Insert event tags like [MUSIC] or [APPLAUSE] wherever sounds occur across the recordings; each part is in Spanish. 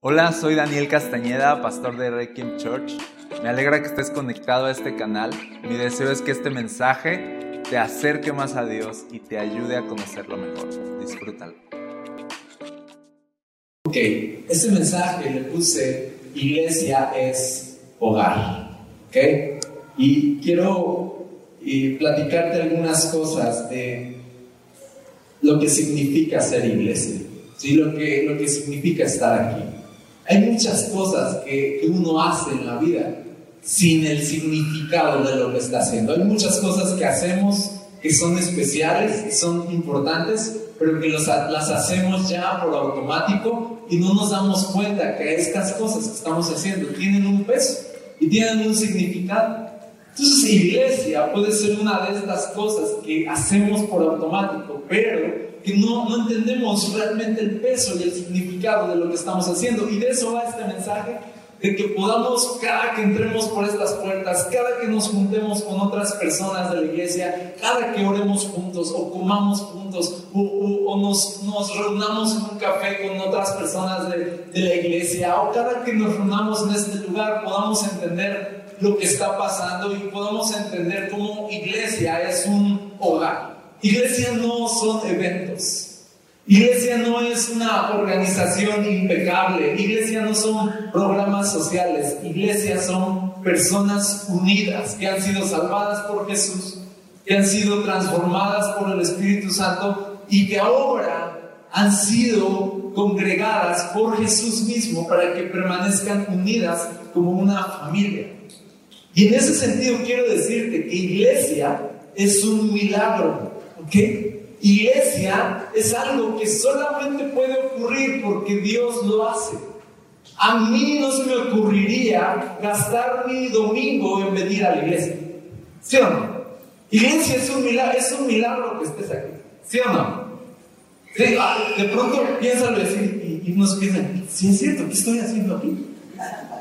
Hola, soy Daniel Castañeda, pastor de Requiem Church. Me alegra que estés conectado a este canal. Mi deseo es que este mensaje te acerque más a Dios y te ayude a conocerlo mejor. Disfrútalo. Ok, este mensaje le puse Iglesia es hogar. Ok, y quiero platicarte algunas cosas de lo que significa ser iglesia, ¿sí? lo, que, lo que significa estar aquí. Hay muchas cosas que, uno hace en la vida sin el significado de lo que está haciendo. Hay muchas cosas que hacemos que son especiales, son importantes, pero que las hacemos ya por automático y no nos damos cuenta que estas cosas que estamos haciendo tienen un peso y tienen un significado. Entonces, iglesia puede ser una de estas cosas que hacemos por automático, pero que no, no entendemos realmente el peso y el significado de lo que estamos haciendo. Y de eso va este mensaje, de que podamos, cada que entremos por estas puertas, cada que nos juntemos con otras personas de la iglesia, cada que oremos juntos o comamos juntos o, nos, nos, reunamos en un café con otras personas de, de la iglesia o cada que nos reunamos en este lugar, podamos entender lo que está pasando y podamos entender cómo iglesia es un hogar. Iglesia no son eventos. Iglesia no es una organización impecable. Iglesia no son programas sociales. Iglesia son personas unidas que han sido salvadas por Jesús, que han sido transformadas por el Espíritu Santo y que ahora han sido congregadas por Jesús mismo para que permanezcan unidas como una familia. Y en ese sentido quiero decirte que iglesia es un milagro. ¿Ok? Iglesia es algo que solamente puede ocurrir porque Dios lo hace. A mí no se me ocurriría gastar mi domingo en venir a la iglesia. ¿Sí o no? Iglesia es un milagro, que estés aquí. ¿Sí o no? Ah, de pronto piénsalo y, y nos piensan, si es cierto, ¿qué estoy haciendo aquí?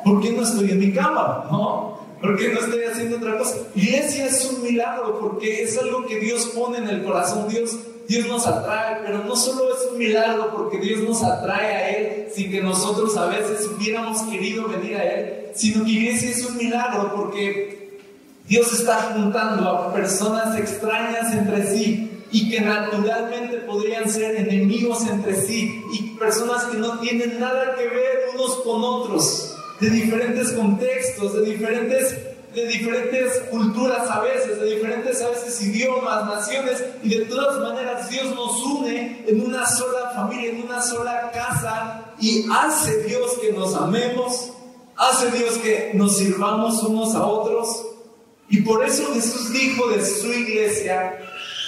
¿Por qué no estoy en mi cama? ¿No? ¿Por qué no estoy haciendo otra cosa? Iglesia es un milagro porque es algo que Dios pone en el corazón. Dios, Dios nos atrae, pero no solo es un milagro porque Dios nos atrae a Él sin que nosotros a veces hubiéramos querido venir a Él, sino que iglesia es un milagro porque Dios está juntando a personas extrañas entre sí y que naturalmente podrían ser enemigos entre sí y personas que no tienen nada que ver unos con otros de diferentes contextos, de diferentes, de diferentes culturas a veces, de diferentes a veces idiomas, naciones, y de todas maneras Dios nos une en una sola familia, en una sola casa, y hace Dios que nos amemos, hace Dios que nos sirvamos unos a otros, y por eso Jesús dijo de su iglesia,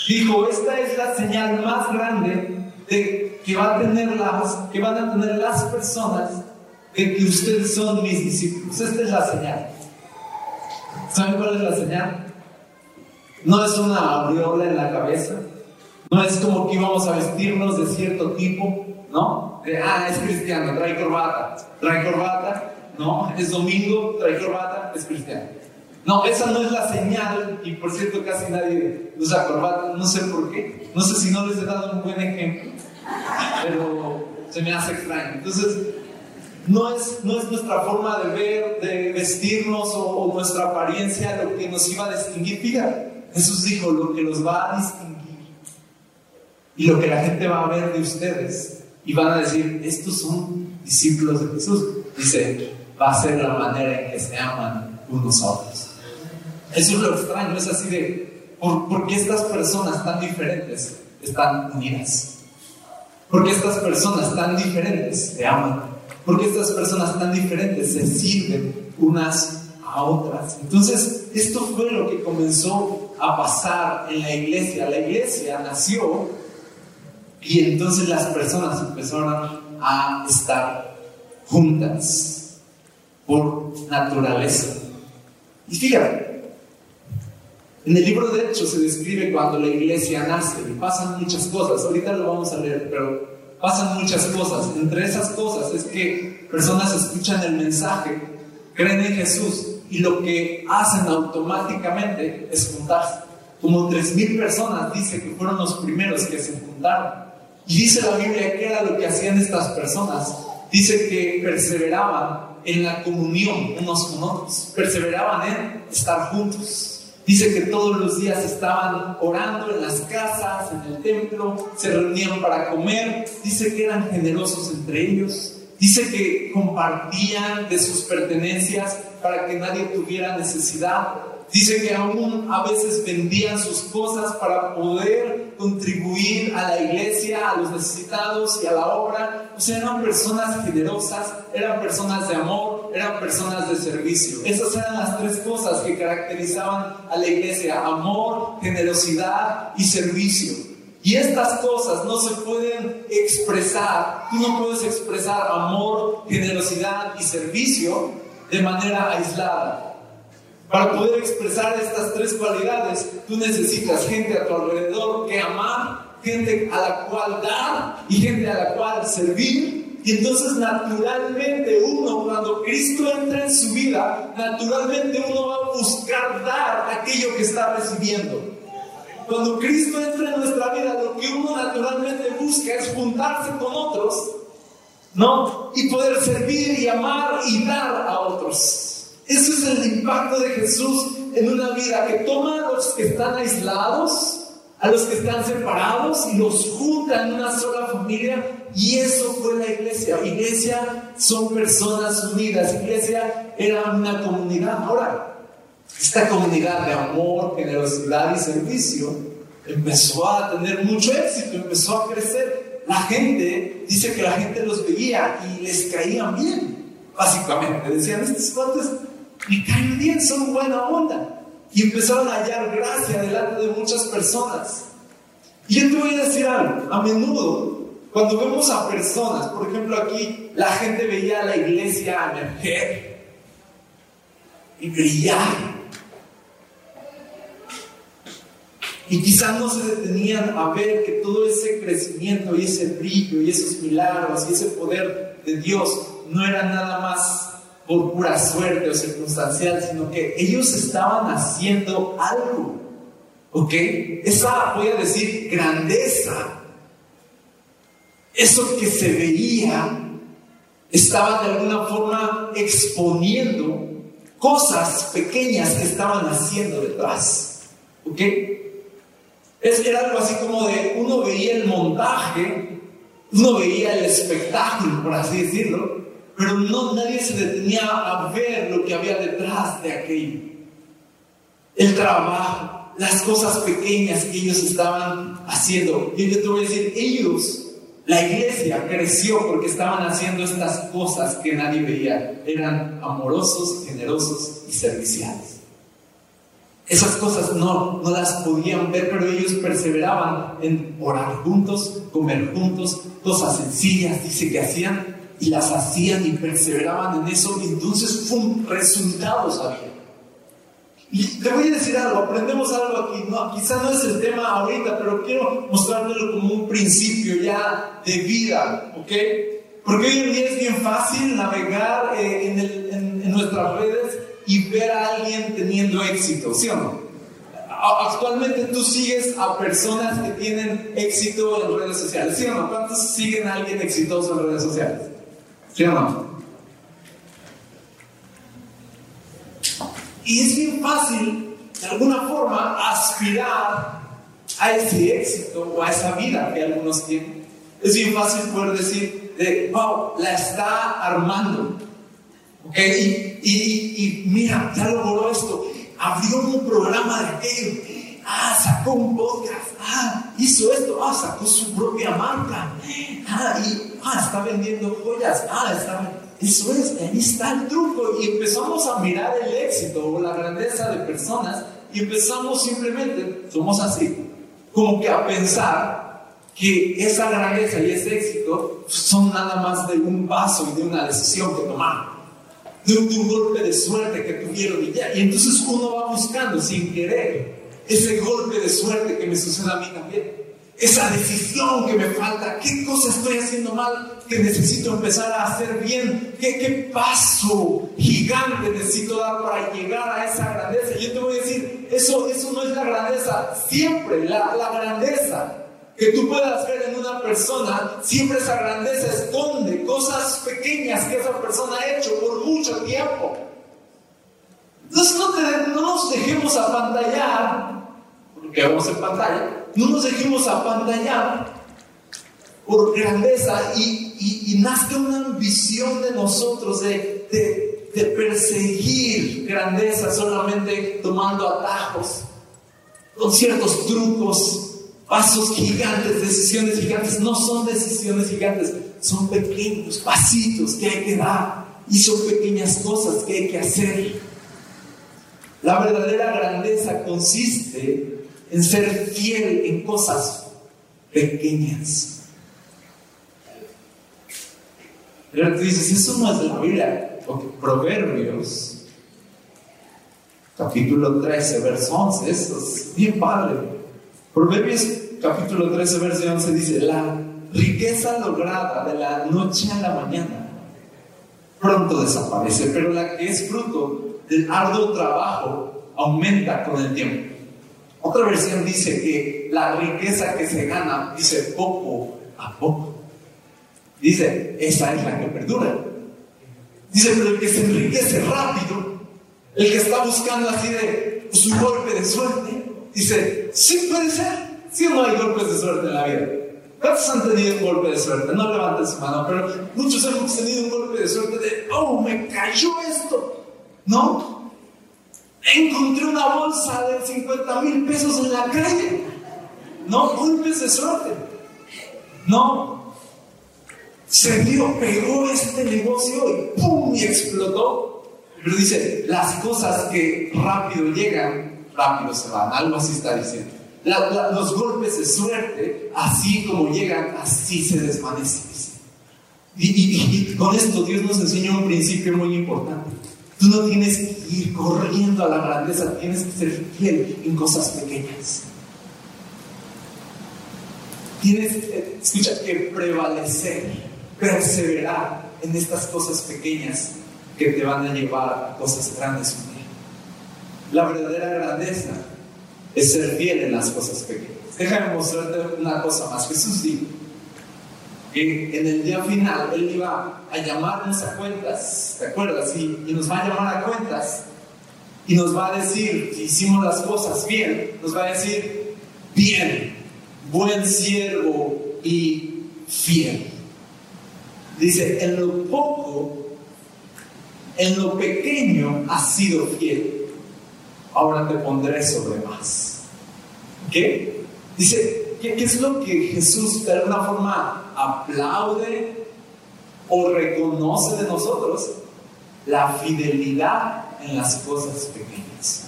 dijo, esta es la señal más grande de que, va a tener las, que van a tener las personas de que ustedes son mis discípulos. Esta es la señal. ¿Saben cuál es la señal? No es una aureola en la cabeza. No es como que íbamos a vestirnos de cierto tipo, ¿no? De, ah, es cristiano, trae corbata. Trae corbata, ¿no? Es domingo, trae corbata, es cristiano. No, esa no es la señal, y por cierto casi nadie usa corbata, no sé por qué, no sé si no les he dado un buen ejemplo, pero se me hace extraño. Entonces, no es, nuestra forma de ver, de vestirnos o, nuestra apariencia lo que nos iba a distinguir. Fíjate, Jesús dijo lo que los va a distinguir y lo que la gente va a ver de ustedes y van a decir, estos son discípulos de Jesús. Dice, va a ser la manera en que se aman unos a otros. Eso es lo extraño, es así de, ¿por, ¿por qué estas personas tan diferentes están unidas? Porque estas personas tan diferentes se aman porque estas personas tan diferentes se sirven unas a otras. Entonces, esto fue lo que comenzó a pasar en la iglesia. La iglesia nació y entonces las personas empezaron a estar juntas por naturaleza. Y fíjate, en el libro de Hechos se describe cuando la iglesia nace y pasan muchas cosas. Ahorita lo vamos a leer, pero pasan muchas cosas. Entre esas cosas es que personas escuchan el mensaje, creen en Jesús y lo que hacen automáticamente es juntarse. Como 3.000 personas dice que fueron los primeros que se juntaron. Y dice la Biblia que era lo que hacían estas personas. dice que perseveraban en la comunión unos con otros, perseveraban en estar juntos. Dice que todos los días estaban orando en las casas, en el templo, se reunían para comer, dice que eran generosos entre ellos, dice que compartían de sus pertenencias para que nadie tuviera necesidad, Dice que aún a veces vendían sus cosas para poder contribuir a la iglesia, a los necesitados y a la obra. O sea, eran personas generosas, eran personas de amor, eran personas de servicio. Esas eran las tres cosas que caracterizaban a la iglesia, amor, generosidad y servicio. Y estas cosas no se pueden expresar, tú no puedes expresar amor, generosidad y servicio de manera aislada. Para poder expresar estas tres cualidades, tú necesitas gente a tu alrededor que amar, gente a la cual dar y gente a la cual servir. Y entonces naturalmente uno, cuando Cristo entra en su vida, naturalmente uno va a buscar dar aquello que está recibiendo. Cuando Cristo entra en nuestra vida, lo que uno naturalmente busca es juntarse con otros, ¿no? Y poder servir y amar y dar a otros. Ese es el impacto de Jesús en una vida que toma a los que están aislados, a los que están separados y los junta en una sola familia. Y eso fue la iglesia. Iglesia son personas unidas. Iglesia era una comunidad. Ahora, esta comunidad de amor, generosidad y servicio empezó a tener mucho éxito, empezó a crecer. La gente, dice que la gente los veía y les caían bien, básicamente. Decían, estos cuantos me caen bien, son buena onda. Y empezaron a hallar gracia delante de muchas personas. Y yo te voy a decir algo, a menudo, cuando vemos a personas, por ejemplo aquí, la gente veía a la iglesia emerger y brillar. Y quizás no se detenían a ver que todo ese crecimiento y ese brillo y esos milagros y ese poder de Dios no era nada más por pura suerte o circunstancial, sino que ellos estaban haciendo algo. ¿Ok? Esa, voy a decir, grandeza, eso que se veía, estaba de alguna forma exponiendo cosas pequeñas que estaban haciendo detrás. ¿Ok? Es, era algo así como de, uno veía el montaje, uno veía el espectáculo, por así decirlo, pero no nadie se detenía a ver lo que había detrás de aquello. El trabajo, las cosas pequeñas que ellos estaban haciendo. Y yo te voy a decir, ellos, la iglesia creció porque estaban haciendo estas cosas que nadie veía. Eran amorosos, generosos y serviciales. Esas cosas no, no las podían ver, pero ellos perseveraban en orar juntos, comer juntos, cosas sencillas, dice que hacían y las hacían y perseveraban en eso, y entonces ¡pum! resultados había. Y te voy a decir algo, aprendemos algo aquí, no, quizá no es el tema ahorita, pero quiero mostrártelo como un principio ya de vida, ¿ok? Porque hoy en día es bien fácil navegar eh, en, en, en nuestras redes y ver a alguien teniendo éxito, ¿sí o no? Actualmente tú sigues a personas que tienen éxito en redes sociales, ¿sí o no? ¿Cuántos siguen a alguien exitoso en redes sociales? ¿Sí o no? Y es bien fácil, de alguna forma, aspirar a ese éxito o a esa vida que algunos tienen. Es bien fácil poder decir, de, wow, la está armando. ¿Ok? Y, y, y, mira, ya logró esto. Abrió un programa de aquello. Ah, sacó un podcast. Ah, hizo esto. Ah, sacó su propia marca. Ah, y ah, está vendiendo joyas, ah, está eso es, ahí está el truco. Y empezamos a mirar el éxito o la grandeza de personas y empezamos simplemente, somos así, como que a pensar que esa grandeza y ese éxito son nada más de un paso y de una decisión que tomaron. De un, de un golpe de suerte que tuvieron y ya. Y entonces uno va buscando sin querer ese golpe de suerte que me sucede a mí también esa decisión que me falta, qué cosa estoy haciendo mal que necesito empezar a hacer bien, qué, qué paso gigante necesito dar para llegar a esa grandeza. Yo te voy a decir, eso, eso no es la grandeza, siempre la, la grandeza que tú puedas ver en una persona, siempre esa grandeza esconde cosas pequeñas que esa persona ha hecho por mucho tiempo. Entonces no, no nos dejemos apantallar, porque vamos en pantalla, no nos dejemos apantallar por grandeza y, y, y una ambición de nosotros de, de, de perseguir grandeza solamente tomando atajos, con ciertos trucos, pasos gigantes, decisiones gigantes. No son decisiones gigantes, son pequeños pasitos que hay que dar y son pequeñas cosas que hay que hacer. La verdadera grandeza consiste en ser fiel en cosas pequeñas. Pero tú dices, eso no es la Biblia. Proverbios, capítulo 13, verso 11, eso es bien padre. Proverbios, capítulo 13, verso 11 dice, la riqueza lograda de la noche a la mañana pronto desaparece, pero la que es fruto del arduo trabajo aumenta con el tiempo. Otra versión dice que la riqueza que se gana, dice poco a poco. Dice, esa es la que perdura. Dice, pero el que se enriquece rápido, el que está buscando así de su pues, golpe de suerte, dice, sí puede ser. Sí no hay golpes de suerte en la vida. ¿Cuántos han tenido un golpe de suerte? No levanten su mano, pero muchos hemos tenido un golpe de suerte de, oh, me cayó esto. ¿No? Encontré una bolsa de 50 mil pesos en la calle. No, golpes de suerte. No, se dio, pegó este negocio y ¡pum! y explotó. Pero dice, las cosas que rápido llegan, rápido se van. Algo así está diciendo. los golpes de suerte, así como llegan, así se desvanecen. Y, con esto Dios nos enseñó un principio muy importante. Tú no tienes que ir corriendo a la grandeza, tienes que ser fiel en cosas pequeñas. Tienes, eh, escucha, que prevalecer perseverar en estas cosas pequeñas que te van a llevar a cosas grandes. La verdadera grandeza es ser fiel en las cosas pequeñas. Déjame mostrarte una cosa más. Jesús dijo que en el día final Él iba a llamarnos a cuentas, ¿te acuerdas? Y, y nos va a llamar a cuentas y nos va a decir, si hicimos las cosas bien, nos va a decir, bien, buen siervo y fiel. Dice, en lo poco, en lo pequeño has sido fiel, ahora te pondré sobre más. ¿Qué? Dice, ¿qué, ¿qué, es lo que Jesús de alguna forma aplaude o reconoce de nosotros? La fidelidad en las cosas pequeñas.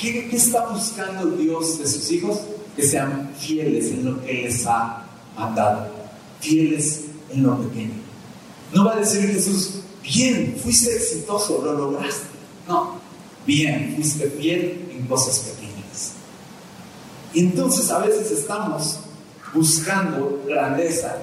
¿Qué, ¿Qué, está buscando Dios de sus hijos? Que sean fieles en lo que les ha mandado, fieles en lo pequeño. No va a decir Jesús, bien, fuiste exitoso, lo lograste. No, bien, fuiste fiel en cosas pequeñas. Entonces a veces estamos buscando grandeza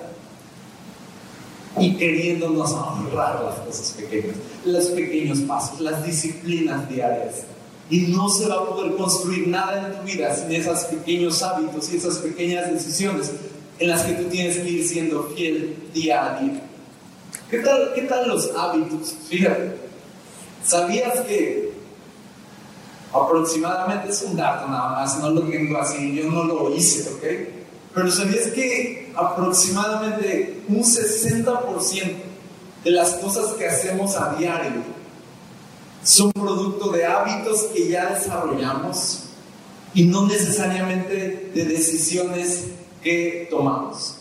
y queriéndonos honrar las cosas pequeñas, los pequeños pasos, las disciplinas diarias. Y no se va a poder construir nada en tu vida sin esos pequeños hábitos y esas pequeñas decisiones en las que tú tienes que ir siendo fiel día a día. ¿Qué tal, qué tal los hábitos? Fíjate, ¿sabías que aproximadamente es un dato nada más, no lo tengo así, yo no lo hice, ¿ok? Pero ¿sabías que aproximadamente un 60% de las cosas que hacemos a diario son producto de hábitos que ya desarrollamos y no necesariamente de decisiones que tomamos.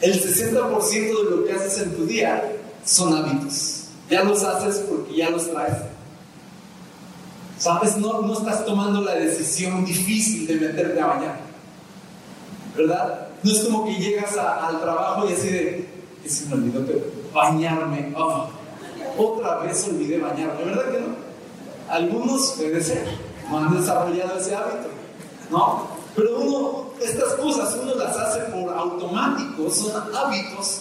El 60% de lo que haces en tu día son hábitos. Ya los haces porque ya los traes. ¿Sabes? No, no estás tomando la decisión difícil de meterte a bañar. ¿Verdad? No es como que llegas al trabajo y así de, se me olvidó bañarme. Oh, otra vez olvidé bañarme. ¿Verdad que no? Algunos puede ser, no han desarrollado ese hábito. ¿No? Pero uno, estas cosas, uno las hace por automático, son hábitos.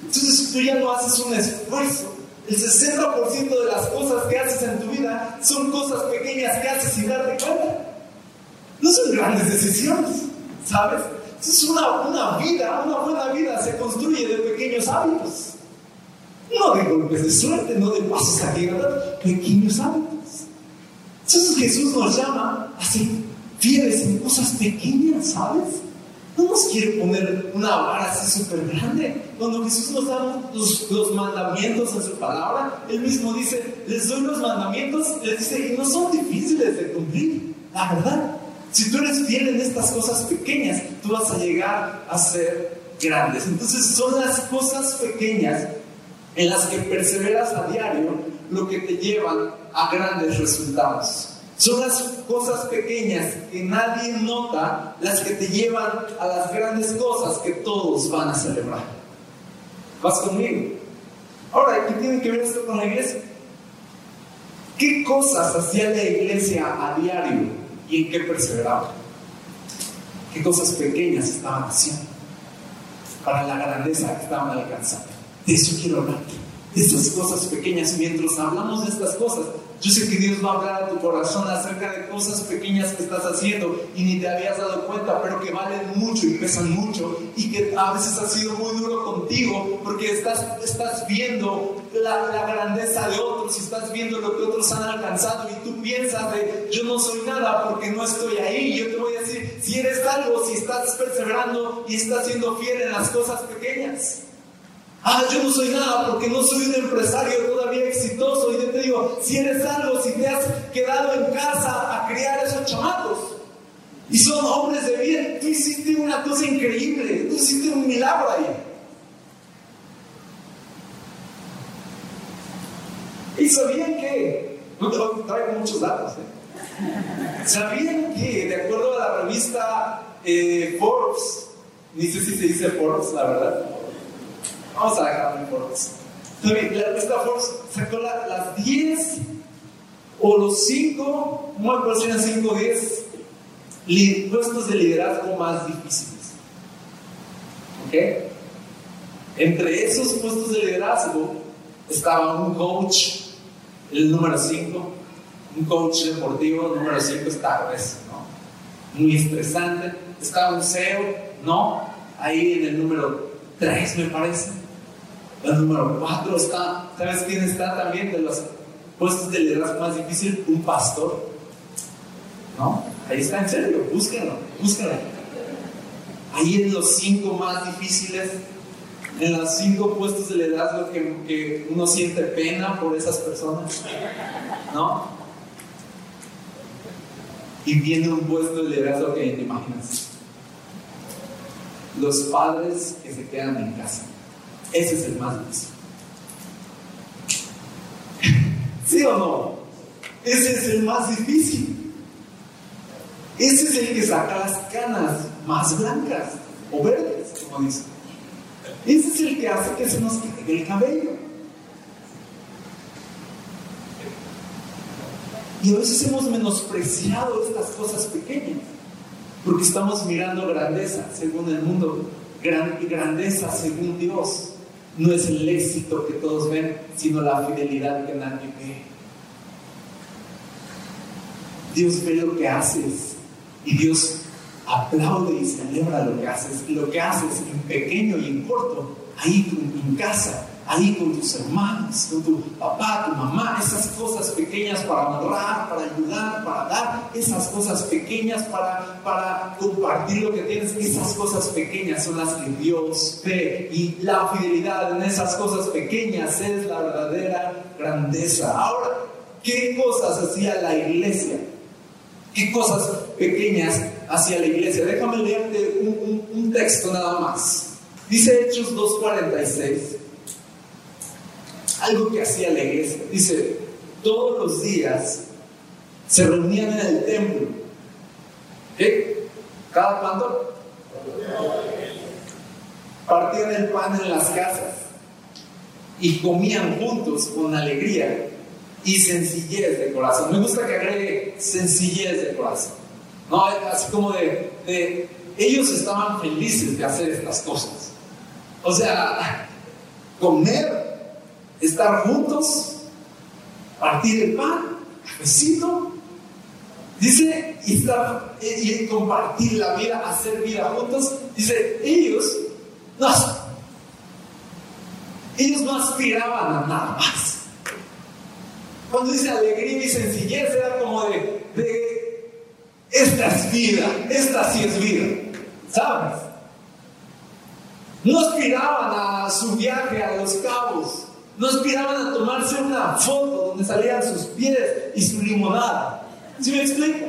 Entonces tú ya no haces un esfuerzo. El 60% de las cosas que haces en tu vida son cosas pequeñas que haces sin darte cuenta. No son grandes decisiones, ¿sabes? Es una, una vida, una buena vida se construye de pequeños hábitos. No de golpes de suerte, no de pasos ¿verdad? pequeños hábitos. Entonces Jesús nos llama así, fieles en cosas pequeñas, ¿sabes? No nos quiere poner una vara así súper grande. Cuando Jesús nos da los, los, mandamientos en su palabra, Él mismo dice, les doy los mandamientos, les dice, y no son difíciles de cumplir, la verdad. Si tú eres fiel en estas cosas pequeñas, tú vas a llegar a ser grandes. Entonces son las cosas pequeñas en las que perseveras a diario lo que te llevan a grandes resultados. Son las cosas pequeñas que nadie nota las que te llevan a las grandes cosas que todos van a celebrar. ¿Vas conmigo? Ahora, ¿qué tiene que ver esto con la iglesia? ¿Qué cosas hacía la iglesia a diario y en qué perseveraba? ¿Qué cosas pequeñas estaban haciendo para la grandeza que estaban alcanzando? De eso quiero hablar, de estas cosas pequeñas. Mientras hablamos de estas cosas, yo sé que Dios va a hablar a tu corazón acerca de cosas pequeñas que estás haciendo y ni te habías dado cuenta, pero que valen mucho y pesan mucho y que a veces ha sido muy duro contigo porque estás, estás viendo la, la grandeza de otros y estás viendo lo que otros han alcanzado y tú piensas de yo no soy nada porque no estoy ahí. Yo te voy a decir, si eres algo, si estás perseverando y estás siendo fiel en las cosas pequeñas. Ah, yo no soy nada porque no soy un empresario todavía exitoso. Y yo te digo, si eres algo, si te has quedado en casa a criar esos chamacos y son hombres de bien, tú hiciste una cosa increíble, tú hiciste un milagro ahí. Y sabían que, no traigo muchos datos, ¿eh? sabían que, de acuerdo a la revista eh, Forbes, ni sé si se dice Forbes, la verdad, Vamos a dejarlo en Forbes. La revista Forbes sacó las 10 o los 5, no me acuerdo si eran 5 o 10 puestos de liderazgo más difíciles. ¿Ok? Entre esos puestos de liderazgo estaba un coach, el número 5, un coach deportivo, el número 5 está grueso, ¿no? Muy estresante. Estaba un CEO, ¿no? Ahí en el número 3, me parece. La número cuatro está, ¿sabes quién está también de los puestos de liderazgo más difícil? Un pastor. ¿No? Ahí está, en serio, búsquenlo, búsquenlo. Ahí en los cinco más difíciles, en los cinco puestos de liderazgo que, uno siente pena por esas personas. ¿No? Y viene un puesto de liderazgo que te imaginas. Los padres que se quedan en casa. Ese es el más difícil. ¿Sí o no? Ese es el más difícil. Ese es el que saca las canas más blancas o verdes, como dicen. Ese es el que hace que se nos caiga el cabello. Y a veces hemos menospreciado estas cosas pequeñas, porque estamos mirando grandeza según el mundo, grandeza según Dios no es el éxito que todos ven, sino la fidelidad que nadie ve. Dios ve lo que haces y Dios aplaude y celebra lo que haces. Y lo que haces en pequeño y en corto, ahí en casa, ahí con tus hermanos, con tu papá, tu mamá, esas cosas pequeñas para honrar, para ayudar, para dar, esas cosas pequeñas para, para compartir lo que tienes, esas cosas pequeñas son las que Dios ve y la fidelidad en esas cosas pequeñas es la verdadera grandeza. Ahora, ¿qué cosas hacía la iglesia? ¿Qué cosas pequeñas hacía la iglesia? Déjame leerte un, un texto nada más. Dice Hechos 2.46 algo que hacía la iglesia. Dice, todos los días se reunían en el templo. ¿Qué? ¿Cada cuánto? Partían el pan en las casas y comían juntos con alegría y sencillez de corazón. Me gusta que agregue sencillez de corazón. No, así como de, de ellos estaban felices de hacer estas cosas. O sea, comer estar juntos, partir el pan, cafecito, Dice, y, y compartir la vida, hacer vida juntos. Dice, ellos no, ellos no aspiraban a nada más. Cuando dice alegría y sencillez, era como de, de esta es vida, esta sí es vida, ¿sabes? No aspiraban a su viaje a los cabos, no aspiraban a tomarse una foto donde salían sus pies y su limonada. ¿Sí me explico?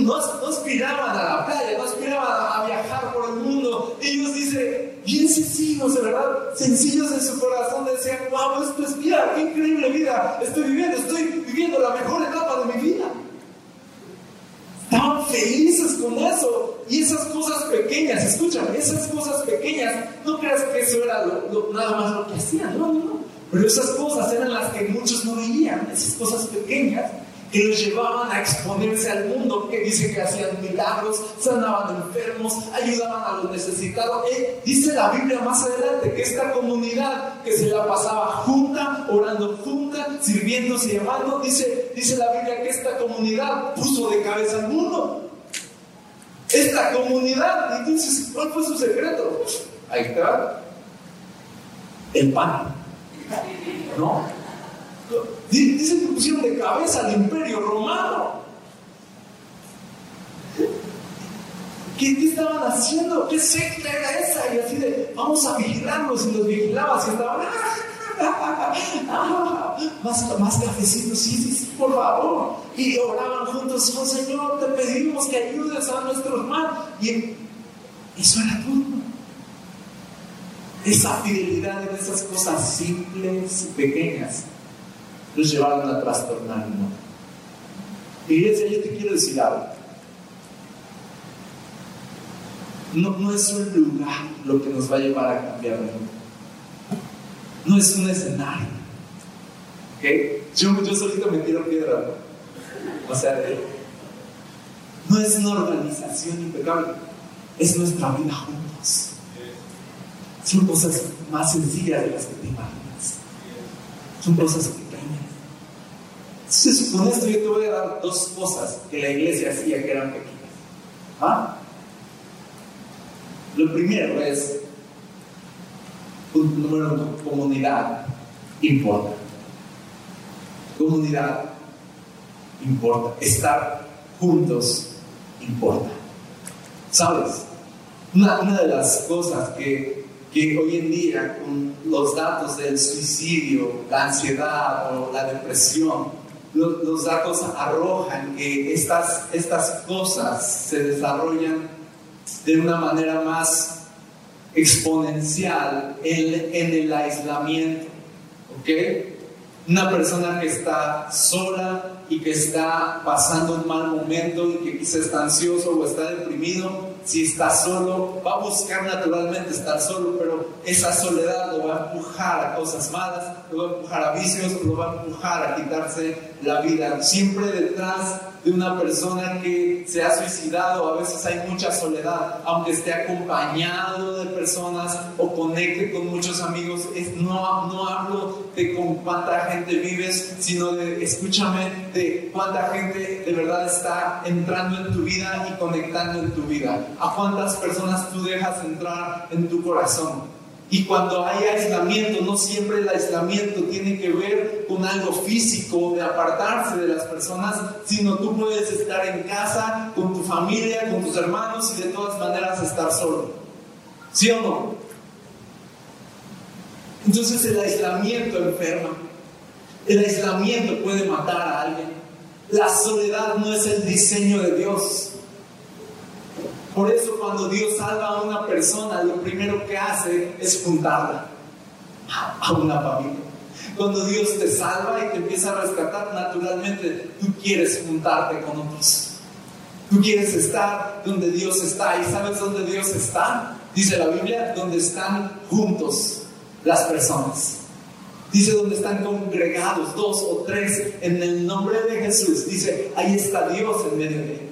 No, aspiraban a la playa, no aspiraban a, viajar por el mundo. Ellos dicen, bien sencillos, de verdad, sencillos en su corazón, decían, wow, esto es vida, qué increíble vida estoy viviendo, estoy viviendo la mejor etapa de mi vida. Estaban felices con eso. Y esas cosas pequeñas, escúchame, esas cosas pequeñas, no creas que eso era nada más lo que hacían, no, no, no. Pero esas cosas eran las que muchos no veían, esas cosas pequeñas que los llevaban a exponerse al mundo, que dice que hacían milagros, sanaban enfermos, ayudaban a los necesitados. Eh, dice la Biblia más adelante que esta comunidad que se la pasaba junta, orando junta, sirviéndose y amando, dice, dice la Biblia que esta comunidad puso de cabeza al mundo. Esta comunidad, entonces, ¿cuál fue su secreto? Ahí está. El pan. ¿No? Dice que pusieron de cabeza al imperio romano. ¿Qué, estaban haciendo? ¿Qué secta era esa? Y así de, vamos a vigilarlos y los vigilabas y estaban, ah, más, más cafecito, sí, sí, sí, por favor. Y oraban juntos, oh Señor, te pedimos que ayudes a nuestros hermanos. Y eso era todo. Esa fidelidad en esas cosas simples y pequeñas los llevaron a trastornar el mundo. Iglesia, yo te quiero decir algo. No, no es un lugar lo que nos va a llevar a cambiar el mundo. No es un escenario. ¿Okay? Yo, yo solito me tiro piedra. O sea, no es una organización impecable. Es nuestra vida juntos. Son cosas más sencillas de las que te imaginas. Son cosas entonces, con esto yo te voy a dar dos cosas que la iglesia hacía que eran pequeñas. ¿Ah? Lo primero es, número uno, comunidad importa. Comunidad importa. Estar juntos importa. ¿Sabes? Una, una de las cosas que, que hoy en día, con los datos del suicidio, la ansiedad o la depresión, los, datos arrojan que estas, estas cosas se desarrollan de una manera más exponencial en, en el aislamiento. ¿Ok? Una persona que está sola y que está pasando un mal momento y que quizá está ansioso o está deprimido, si está solo, va a buscar naturalmente estar solo, pero esa soledad lo va a empujar a cosas malas, lo va a empujar a vicios, lo va a empujar a quitarse la vida. Siempre detrás de una persona que se ha suicidado, a veces hay mucha soledad, aunque esté acompañado de personas o conecte con muchos amigos, es, no, no hablo de con cuánta gente vives, sino de, escúchame, de cuánta gente de verdad está entrando en tu vida y conectando en tu vida, a cuántas personas tú dejas entrar en tu corazón. Y cuando hay aislamiento, no siempre el aislamiento tiene que ver con algo físico, de apartarse de las personas, sino tú puedes estar en casa, con tu familia, con tus hermanos y de todas maneras estar solo. ¿Sí o no? Entonces el aislamiento enferma. El aislamiento puede matar a alguien. La soledad no es el diseño de Dios. Por eso cuando Dios salva a una persona, lo primero que hace es juntarla a una familia. Cuando Dios te salva y te empieza a rescatar, naturalmente tú quieres juntarte con otros. Tú quieres estar donde Dios está. ¿Y sabes dónde Dios está? Dice la Biblia, donde están juntos las personas. Dice donde están congregados dos o tres en el nombre de Jesús. Dice, ahí está Dios en medio de ellos.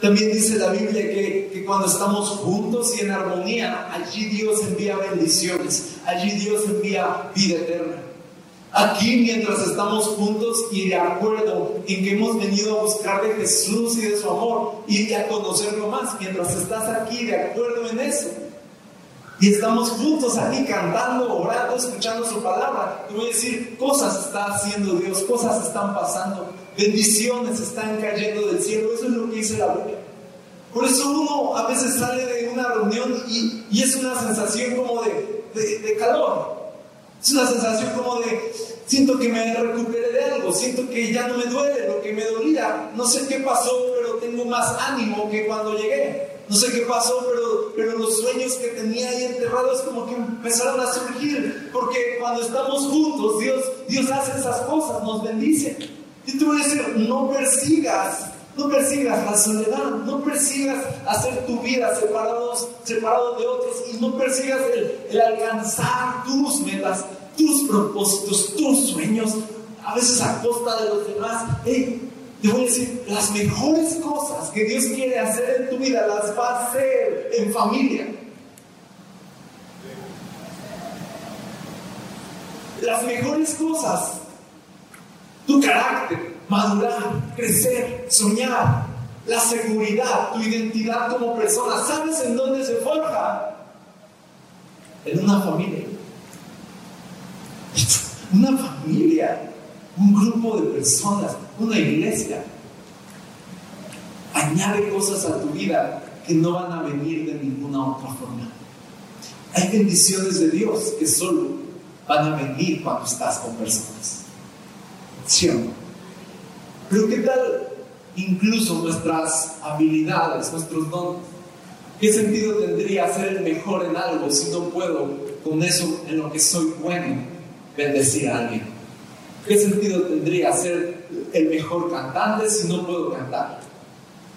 También dice la Biblia que, que, cuando estamos juntos y en armonía, allí Dios envía bendiciones, allí Dios envía vida eterna. Aquí mientras estamos juntos y de acuerdo en que hemos venido a buscar de Jesús y de su amor y a conocerlo más, mientras estás aquí de acuerdo en eso. Y estamos juntos aquí cantando, orando, escuchando su palabra. Te voy a decir, cosas está haciendo Dios, cosas están pasando, bendiciones están cayendo del cielo. Eso es lo que dice la Biblia. Por eso uno a veces sale de una reunión y, y es una sensación como de, de, calor. Es una sensación como de, siento que me recuperé de algo, siento que ya no me duele lo que me dolía, no sé qué pasó, pero tengo más ánimo que cuando llegué. No sé qué pasó, pero, pero los sueños que tenía ahí enterrados como que empezaron a surgir, porque cuando estamos juntos, Dios, Dios hace esas cosas, nos bendice. Y te voy a decir, no persigas no persigas la soledad, no persigas hacer tu vida separados, separados de otros y no persigas el, alcanzar tus metas, tus propósitos, tus sueños, a veces a costa de los demás. Te voy a decir, las mejores cosas que Dios quiere hacer en tu vida las va a hacer en familia. Las mejores cosas, tu carácter, madurar, crecer, soñar, la seguridad, tu identidad como persona. ¿Sabes en dónde se forja? En una familia. [LAUGHS] Una familia, un grupo de personas, una iglesia. Añade cosas a tu vida que no van a venir de ninguna otra forma. Hay bendiciones de Dios que solo van a venir cuando estás con personas. ¿Sí pero ¿qué tal incluso nuestras habilidades, nuestros dones? ¿Qué sentido tendría ser el mejor en algo si no puedo con eso en lo que soy bueno bendecir a alguien? ¿Qué sentido tendría ser el mejor cantante si no puedo cantar?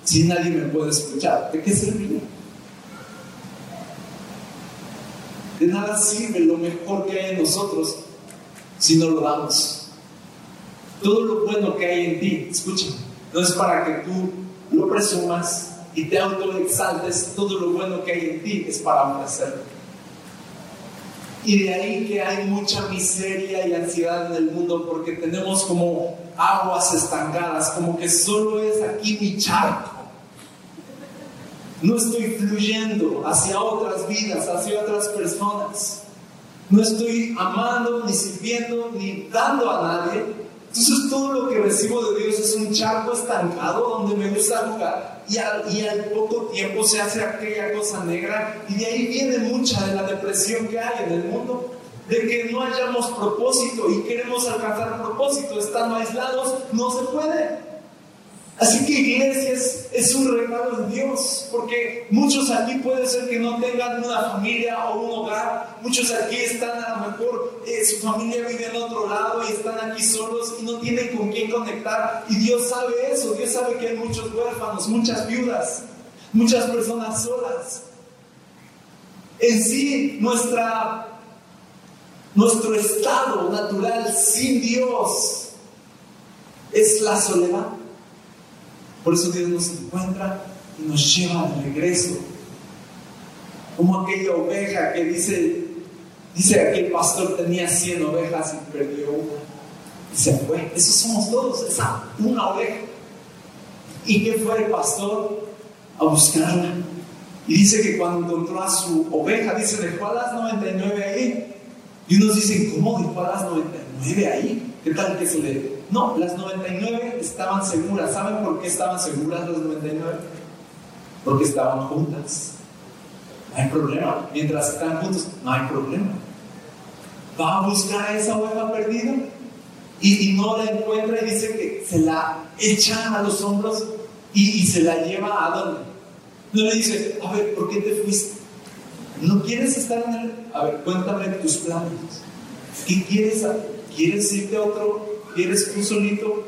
Si nadie me puede escuchar, ¿de qué serviría? De nada sirve lo mejor que hay en nosotros si no lo damos. Todo lo bueno que hay en ti, escucha, no es para que tú lo presumas y te autoexaltes, todo lo bueno que hay en ti es para ofrecerlo. Y de ahí que hay mucha miseria y ansiedad en el mundo porque tenemos como aguas estancadas, como que solo es aquí mi charco. No estoy fluyendo hacia otras vidas, hacia otras personas. No estoy amando, ni sirviendo, ni dando a nadie, entonces todo lo que recibo de Dios es un charco estancado donde me gusta jugar y al, y al poco tiempo se hace aquella cosa negra y de ahí viene mucha de la depresión que hay en el mundo, de que no hayamos propósito y queremos alcanzar propósito, estando aislados, no se puede. Así que iglesia es, un regalo de Dios, porque muchos aquí puede ser que no tengan una familia o un hogar, muchos aquí están a lo mejor, eh, su familia vive en otro lado y están aquí solos y no tienen con quién conectar. Y Dios sabe eso, Dios sabe que hay muchos huérfanos, muchas viudas, muchas personas solas. En sí, nuestro estado natural sin Dios es la soledad. Por eso Dios nos encuentra y nos lleva de regreso. Como aquella oveja que dice, dice que el pastor tenía 100 ovejas y perdió una. Y se fue. Esos somos todos, esa una oveja. ¿Y qué fue el pastor? A buscarla. Y dice que cuando encontró a su oveja, dice, dejó a las 99 ahí. Y unos dicen, ¿cómo dejó a las 99 ahí? ¿Qué tal que se le no, las 99 estaban seguras. ¿Saben por qué estaban seguras las 99? Porque estaban juntas. No hay problema. Mientras están juntos, no hay problema. Va a buscar a esa oveja perdida y, no la encuentra y dice que se la echa a los hombros y, se la lleva a dónde. No le dice, a ver, ¿por qué te fuiste? ¿No quieres estar en él? A ver, cuéntame tus planes. ¿Qué quieres? ¿Quieres irte a otro ¿Quieres tú solito?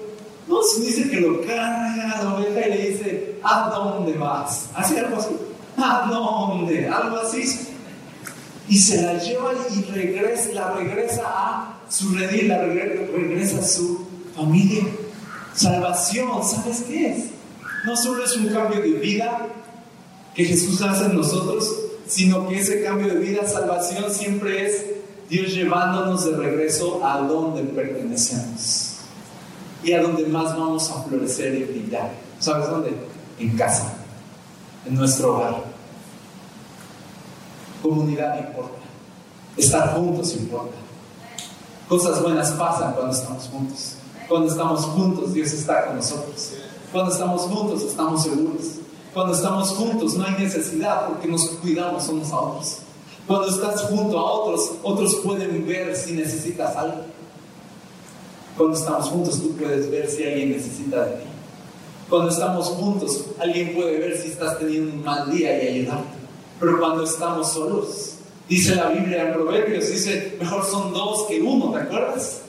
No, se dice que lo carga la oveja y le dice, ¿a dónde vas? Así algo así. ¿A dónde? Algo así. Y se la lleva y regresa, la regresa a su redil, la regresa a su familia. Salvación, ¿sabes qué es? No solo es un cambio de vida que Jesús hace en nosotros, sino que ese cambio de vida, salvación, siempre es Dios llevándonos de regreso a donde pertenecemos y a donde más vamos a florecer y brillar. ¿Sabes dónde? En casa, en nuestro hogar. Comunidad importa. Estar juntos importa. Cosas buenas pasan cuando estamos juntos. Cuando estamos juntos, Dios está con nosotros. Cuando estamos juntos, estamos seguros. Cuando estamos juntos, no hay necesidad porque nos cuidamos unos a otros. Cuando estás junto a otros, otros pueden ver si necesitas algo. Cuando estamos juntos, tú puedes ver si alguien necesita de ti. Cuando estamos juntos, alguien puede ver si estás teniendo un mal día y ayudarte. Pero cuando estamos solos, dice la Biblia en Proverbios, dice, mejor son dos que uno, ¿te acuerdas?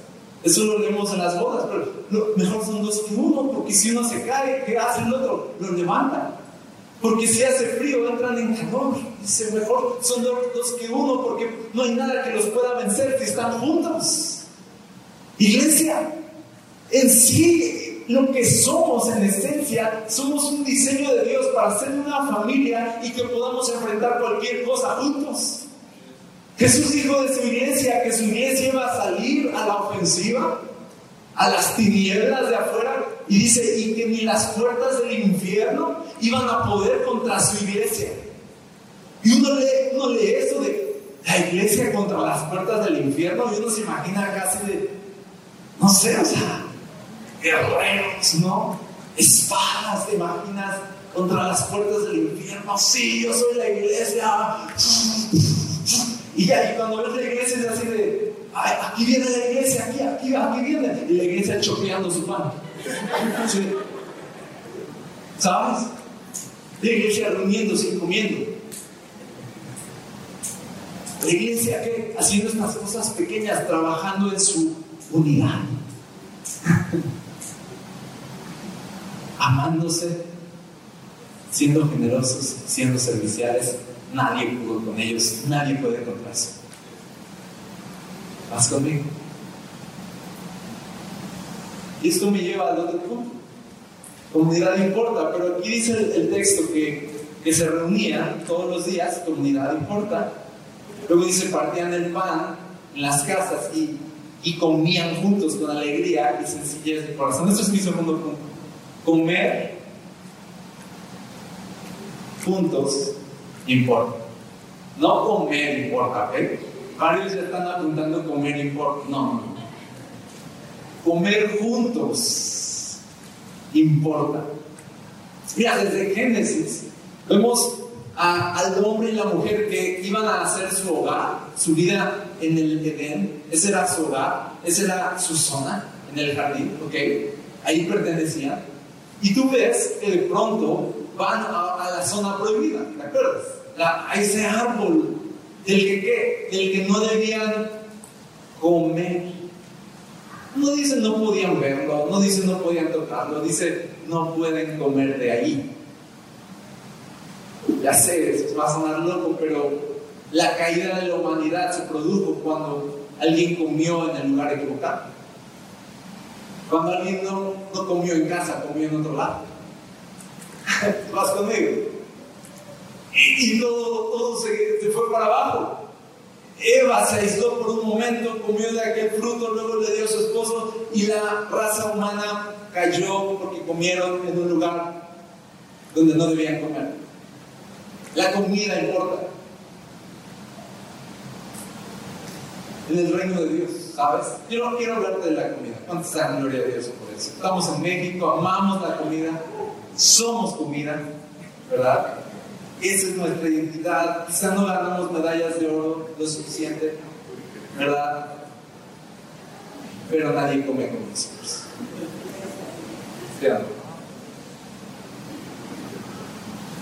Eso lo leemos en las bodas, pero mejor son dos que uno, porque si uno se cae, ¿qué hace el otro? Lo levanta. Porque si hace frío, entran en calor. Dice, mejor son dos que uno, porque no hay nada que los pueda vencer si están juntos. Iglesia, en sí, lo que somos en esencia, somos un diseño de Dios para ser una familia y que podamos enfrentar cualquier cosa juntos. Jesús dijo de su iglesia que su iglesia iba a salir a la ofensiva, a las tinieblas de afuera, y dice, y que ni las puertas del infierno iban a poder contra su iglesia. Y uno lee, uno lee eso de la iglesia contra las puertas del infierno, y uno se imagina casi de, no sé, o sea, guerreros, ¿no? Espadas, te imaginas, contra las puertas del infierno. Sí, yo soy la iglesia. Y ya, y cuando ves la iglesia es así de, aquí viene la iglesia, aquí, aquí, aquí viene. Y la iglesia choqueando su pan. ¿Sabes? La iglesia reuniéndose y comiendo. La iglesia que haciendo estas cosas pequeñas, trabajando en su unidad. Amándose, siendo generosos, siendo serviciales. Nadie pudo con ellos, nadie puede contra eso. ¿Vas conmigo? Y esto me lleva al otro punto. Comunidad importa, pero aquí dice el, texto que, que, se reunía todos los días, comunidad importa. Luego dice, partían el pan en las casas y, y comían juntos con alegría y sencillez de corazón. Eso es mi segundo punto. Comer juntos importa. No comer importa, ¿ok? Varios ya están apuntando comer importa. No, no. Comer juntos importa. Mira, desde Génesis vemos al hombre y la mujer que iban a hacer su hogar, su vida en el Edén. Ese era su hogar, esa era su zona en el jardín, ¿ok? Ahí pertenecían. Y tú ves que de pronto van a, la zona prohibida, ¿te acuerdas? a ese árbol del que, del que no debían comer. No dice no podían verlo, no dice no podían tocarlo, dice no pueden comer de ahí. Ya sé, va a sonar loco, pero la caída de la humanidad se produjo cuando alguien comió en el lugar equivocado. Cuando alguien no, no comió en casa, comió en otro lado. [LAUGHS] ¿Vas conmigo? y, todo, todo se, fue para abajo. Eva se aisló por un momento, comió de aquel fruto, luego le dio a su esposo y la raza humana cayó porque comieron en un lugar donde no debían comer. La comida importa. En el reino de Dios, ¿sabes? Yo no quiero hablarte de la comida. ¿Cuántos dan gloria a Dios por eso? Estamos en México, amamos la comida, somos comida, ¿verdad? Esa es nuestra identidad. Quizá no ganamos medallas de oro lo suficiente, ¿verdad? Pero nadie come con nosotros.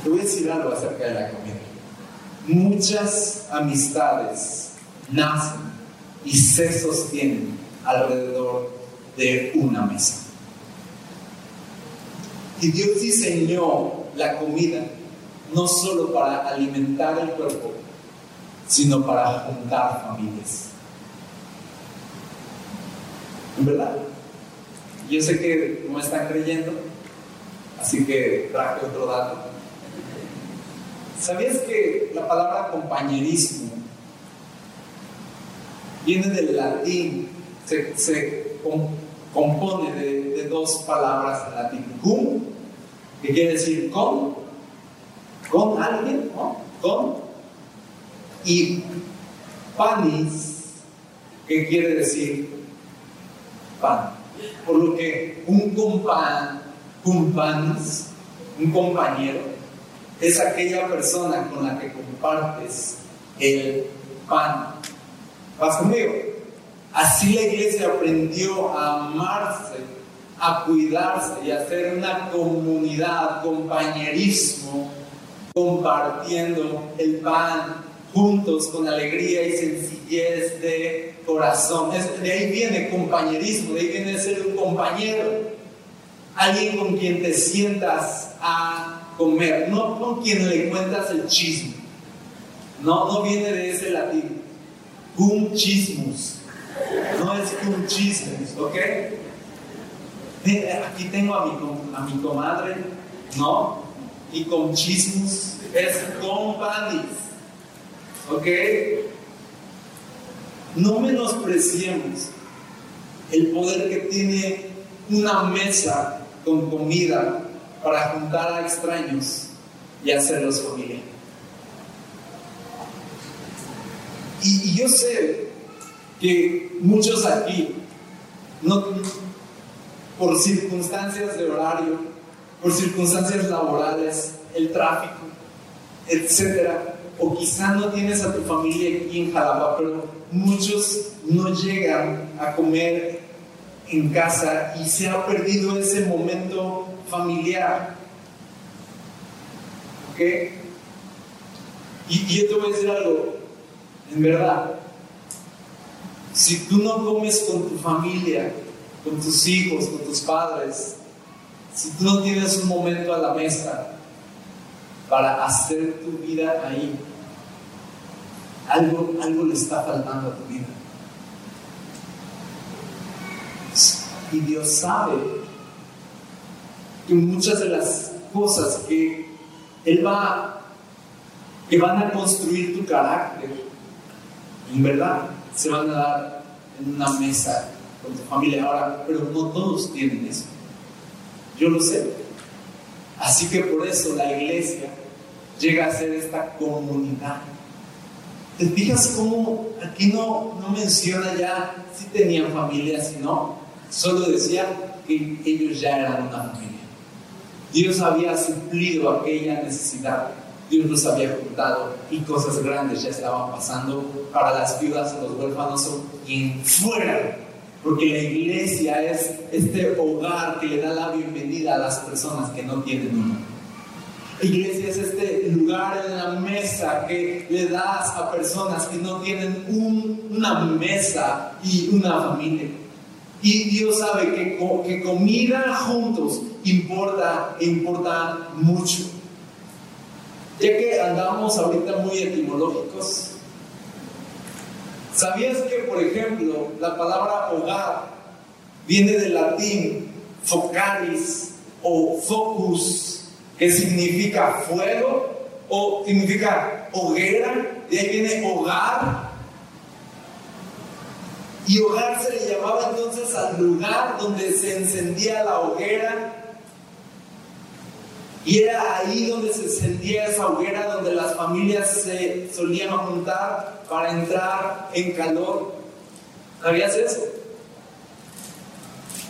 Te voy a decir algo acerca de la comida. Muchas amistades nacen y se sostienen alrededor de una mesa. Y Dios diseñó la comida no solo para alimentar el cuerpo, sino para juntar familias. ¿En verdad? Yo sé que no están creyendo, así que traje otro dato. ¿Sabías que la palabra compañerismo viene del latín, se, compone de, dos palabras en latín. Cum, que quiere decir con, con alguien, ¿no? Con, y panis, que quiere decir pan. Por lo que un compan, companis, un compañero, es aquella persona con la que compartes el pan. ¿Vas conmigo? Así la iglesia aprendió a amarse, a cuidarse y a hacer una comunidad, compañerismo, compartiendo el pan juntos con alegría y sencillez de corazón. de ahí viene compañerismo, de ahí viene ser un compañero, alguien con quien te sientas a comer, no con quien le cuentas el chisme. No, no viene de ese latín. Cum chismus. No es cum chismus, ¿ok? Aquí tengo a mi, a mi comadre, ¿no? Y con chismus es companis. ¿Ok? No menospreciemos el poder que tiene una mesa con comida para juntar a extraños y hacerlos familia. Y, yo sé que muchos aquí, no, por circunstancias de horario, por circunstancias laborales, el tráfico, etcétera, o quizá no tienes a tu familia aquí en Jalapa, pero muchos no llegan a comer en casa y se ha perdido ese momento familiar. ¿Ok? Y, yo te voy a decir algo, en verdad, si tú no comes con tu familia, con tus hijos, con tus padres, si tú no tienes un momento a la mesa para hacer tu vida ahí, algo, algo le está faltando a tu vida. Y Dios sabe que muchas de las cosas que Él va, que van a construir tu carácter, en verdad, se van a dar en una mesa con tu familia ahora, pero no todos tienen eso. Yo lo sé. Así que por eso la iglesia llega a ser esta comunidad. ¿Te fijas cómo aquí no, no menciona ya si tenían familia, si no? Solo decía que ellos ya eran una familia. Dios había suplido aquella necesidad. Dios los había juntado y cosas grandes ya estaban pasando para las viudas los huérfanos o quien fuera. Porque la iglesia es este hogar que le da la bienvenida a las personas que no tienen uno. Iglesia es este lugar en la mesa que le das a personas que no tienen una mesa y una familia. Y Dios sabe que, que comida juntos importa, importa mucho. Ya que andamos ahorita muy etimológicos, ¿sabías que, por ejemplo, la palabra hogar viene del latín focaris o focus, que significa fuego o significa hoguera, de ahí viene hogar y hogar se le llamaba entonces al lugar donde se encendía la hoguera. Y era ahí donde se encendía esa hoguera, donde las familias se solían juntar para entrar en calor. ¿Sabías eso?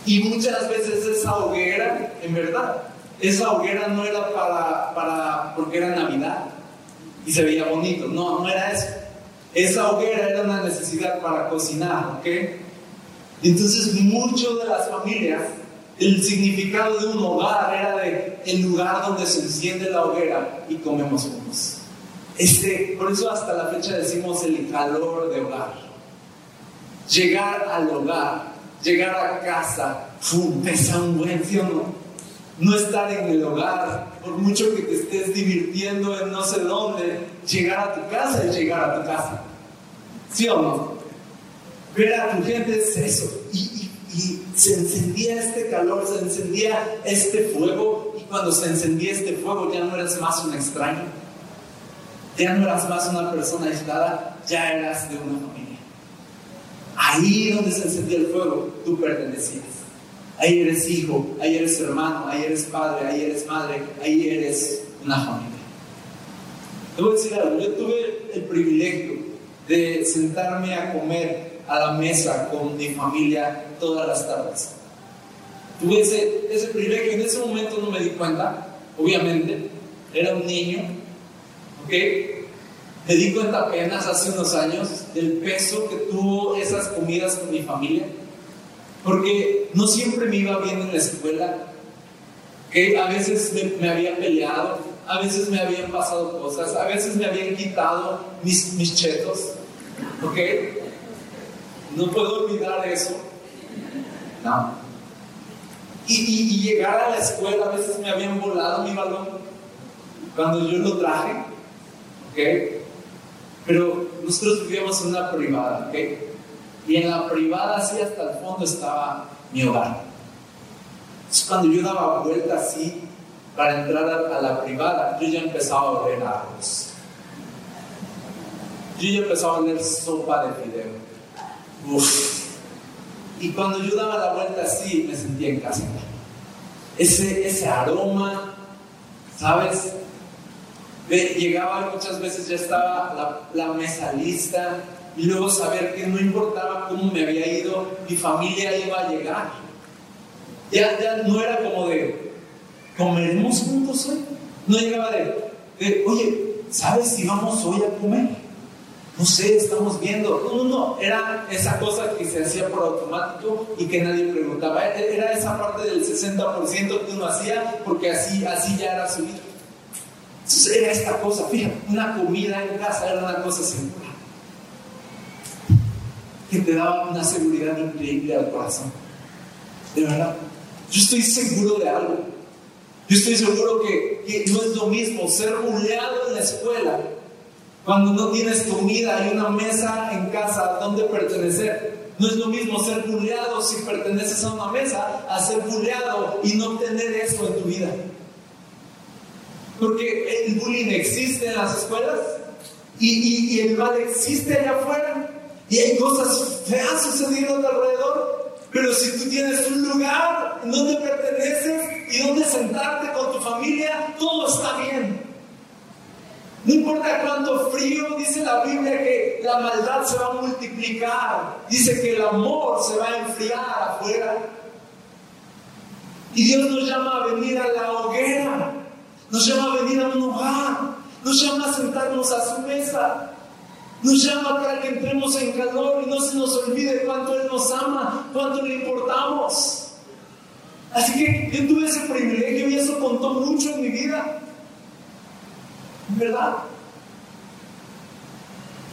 Y muchas veces esa hoguera, en verdad, esa hoguera no era para, para porque era Navidad y se veía bonito, no, no era eso. Esa hoguera era una necesidad para cocinar, ¿ok? Entonces, mucho de las familias, el significado de un hogar era de el lugar donde se enciende la hoguera y comemos juntos. Este, por eso hasta la fecha decimos el calor de hogar. Llegar al hogar, llegar a casa, pesa un buen, ¿sí no? No estar en el hogar, por mucho que te estés divirtiendo en no sé dónde, llegar a tu casa es llegar a tu casa. ¿Sí o no? Ver a tu gente es eso. Y, se encendía este calor, se encendía este fuego. Y cuando se encendía este fuego ya no eras más un extraño. Ya no eras más una persona aislada, ya eras de una familia. Ahí donde se encendía el fuego, tú pertenecías. Ahí eres hijo, ahí eres hermano, ahí eres padre, ahí eres madre, ahí eres una familia. A decir algo, yo tuve el privilegio de sentarme a comer a la mesa con mi familia todas las tardes. Tuve ese, ese privilegio, en ese momento no me di cuenta, obviamente, era un niño, ¿ok? Me di cuenta apenas hace unos años del peso que tuvo esas comidas con mi familia, porque no siempre me iba bien en la escuela, que a veces me, me había peleado, a veces me habían pasado cosas, a veces me habían quitado mis, mis chetos, ¿ok? No puedo olvidar eso. No. Y, y, y, llegar a la escuela, a veces me habían volado mi balón cuando yo lo traje, ¿ok? Pero nosotros vivíamos en una privada, ¿ok? Y en la privada, así hasta el fondo, estaba mi hogar. Entonces, cuando yo daba vuelta así para entrar a, a la privada, yo ya empezaba a oler arroz. Yo ya empezaba a oler sopa de fideo. Y cuando yo daba la vuelta así, me sentía en casa. Ese, ese aroma, ¿sabes? Llegaba muchas veces, ya estaba la, mesa lista, y luego saber que no importaba cómo me había ido, mi familia iba a llegar. Ya, ya no era como de, ¿comeremos juntos hoy? No llegaba de, oye, ¿sabes si vamos hoy a comer? No sé, estamos viendo. No, no. Era esa cosa que se hacía por automático y que nadie preguntaba. Era esa parte del 60% que uno hacía porque así, así ya era su vida. Entonces era esta cosa, fíjate, una comida en casa era una cosa segura. Que te daba una seguridad increíble al corazón. De verdad. Yo estoy seguro de algo. Yo estoy seguro que, que no es lo mismo ser buleado en la escuela cuando no tienes comida y una mesa en casa donde pertenecer. No es lo mismo ser bulleado si perteneces a una mesa a ser bulleado y no tener eso en tu vida. Porque el bullying existe en las escuelas y, y, y el mal existe allá afuera y hay cosas feas sucediendo a alrededor. Pero si tú tienes un lugar donde perteneces y donde sentarte con tu familia, todo está bien. No importa cuánto frío, dice la Biblia que la maldad se va a multiplicar. Dice que el amor se va a enfriar afuera. Y Dios nos llama a venir a la hoguera. Nos llama a venir a un hogar. Nos llama a sentarnos a su mesa. Nos llama para que entremos en calor y no se nos olvide cuánto Él nos ama, cuánto le importamos. Así que yo tuve ese privilegio y eso contó mucho en mi vida. ¿Verdad?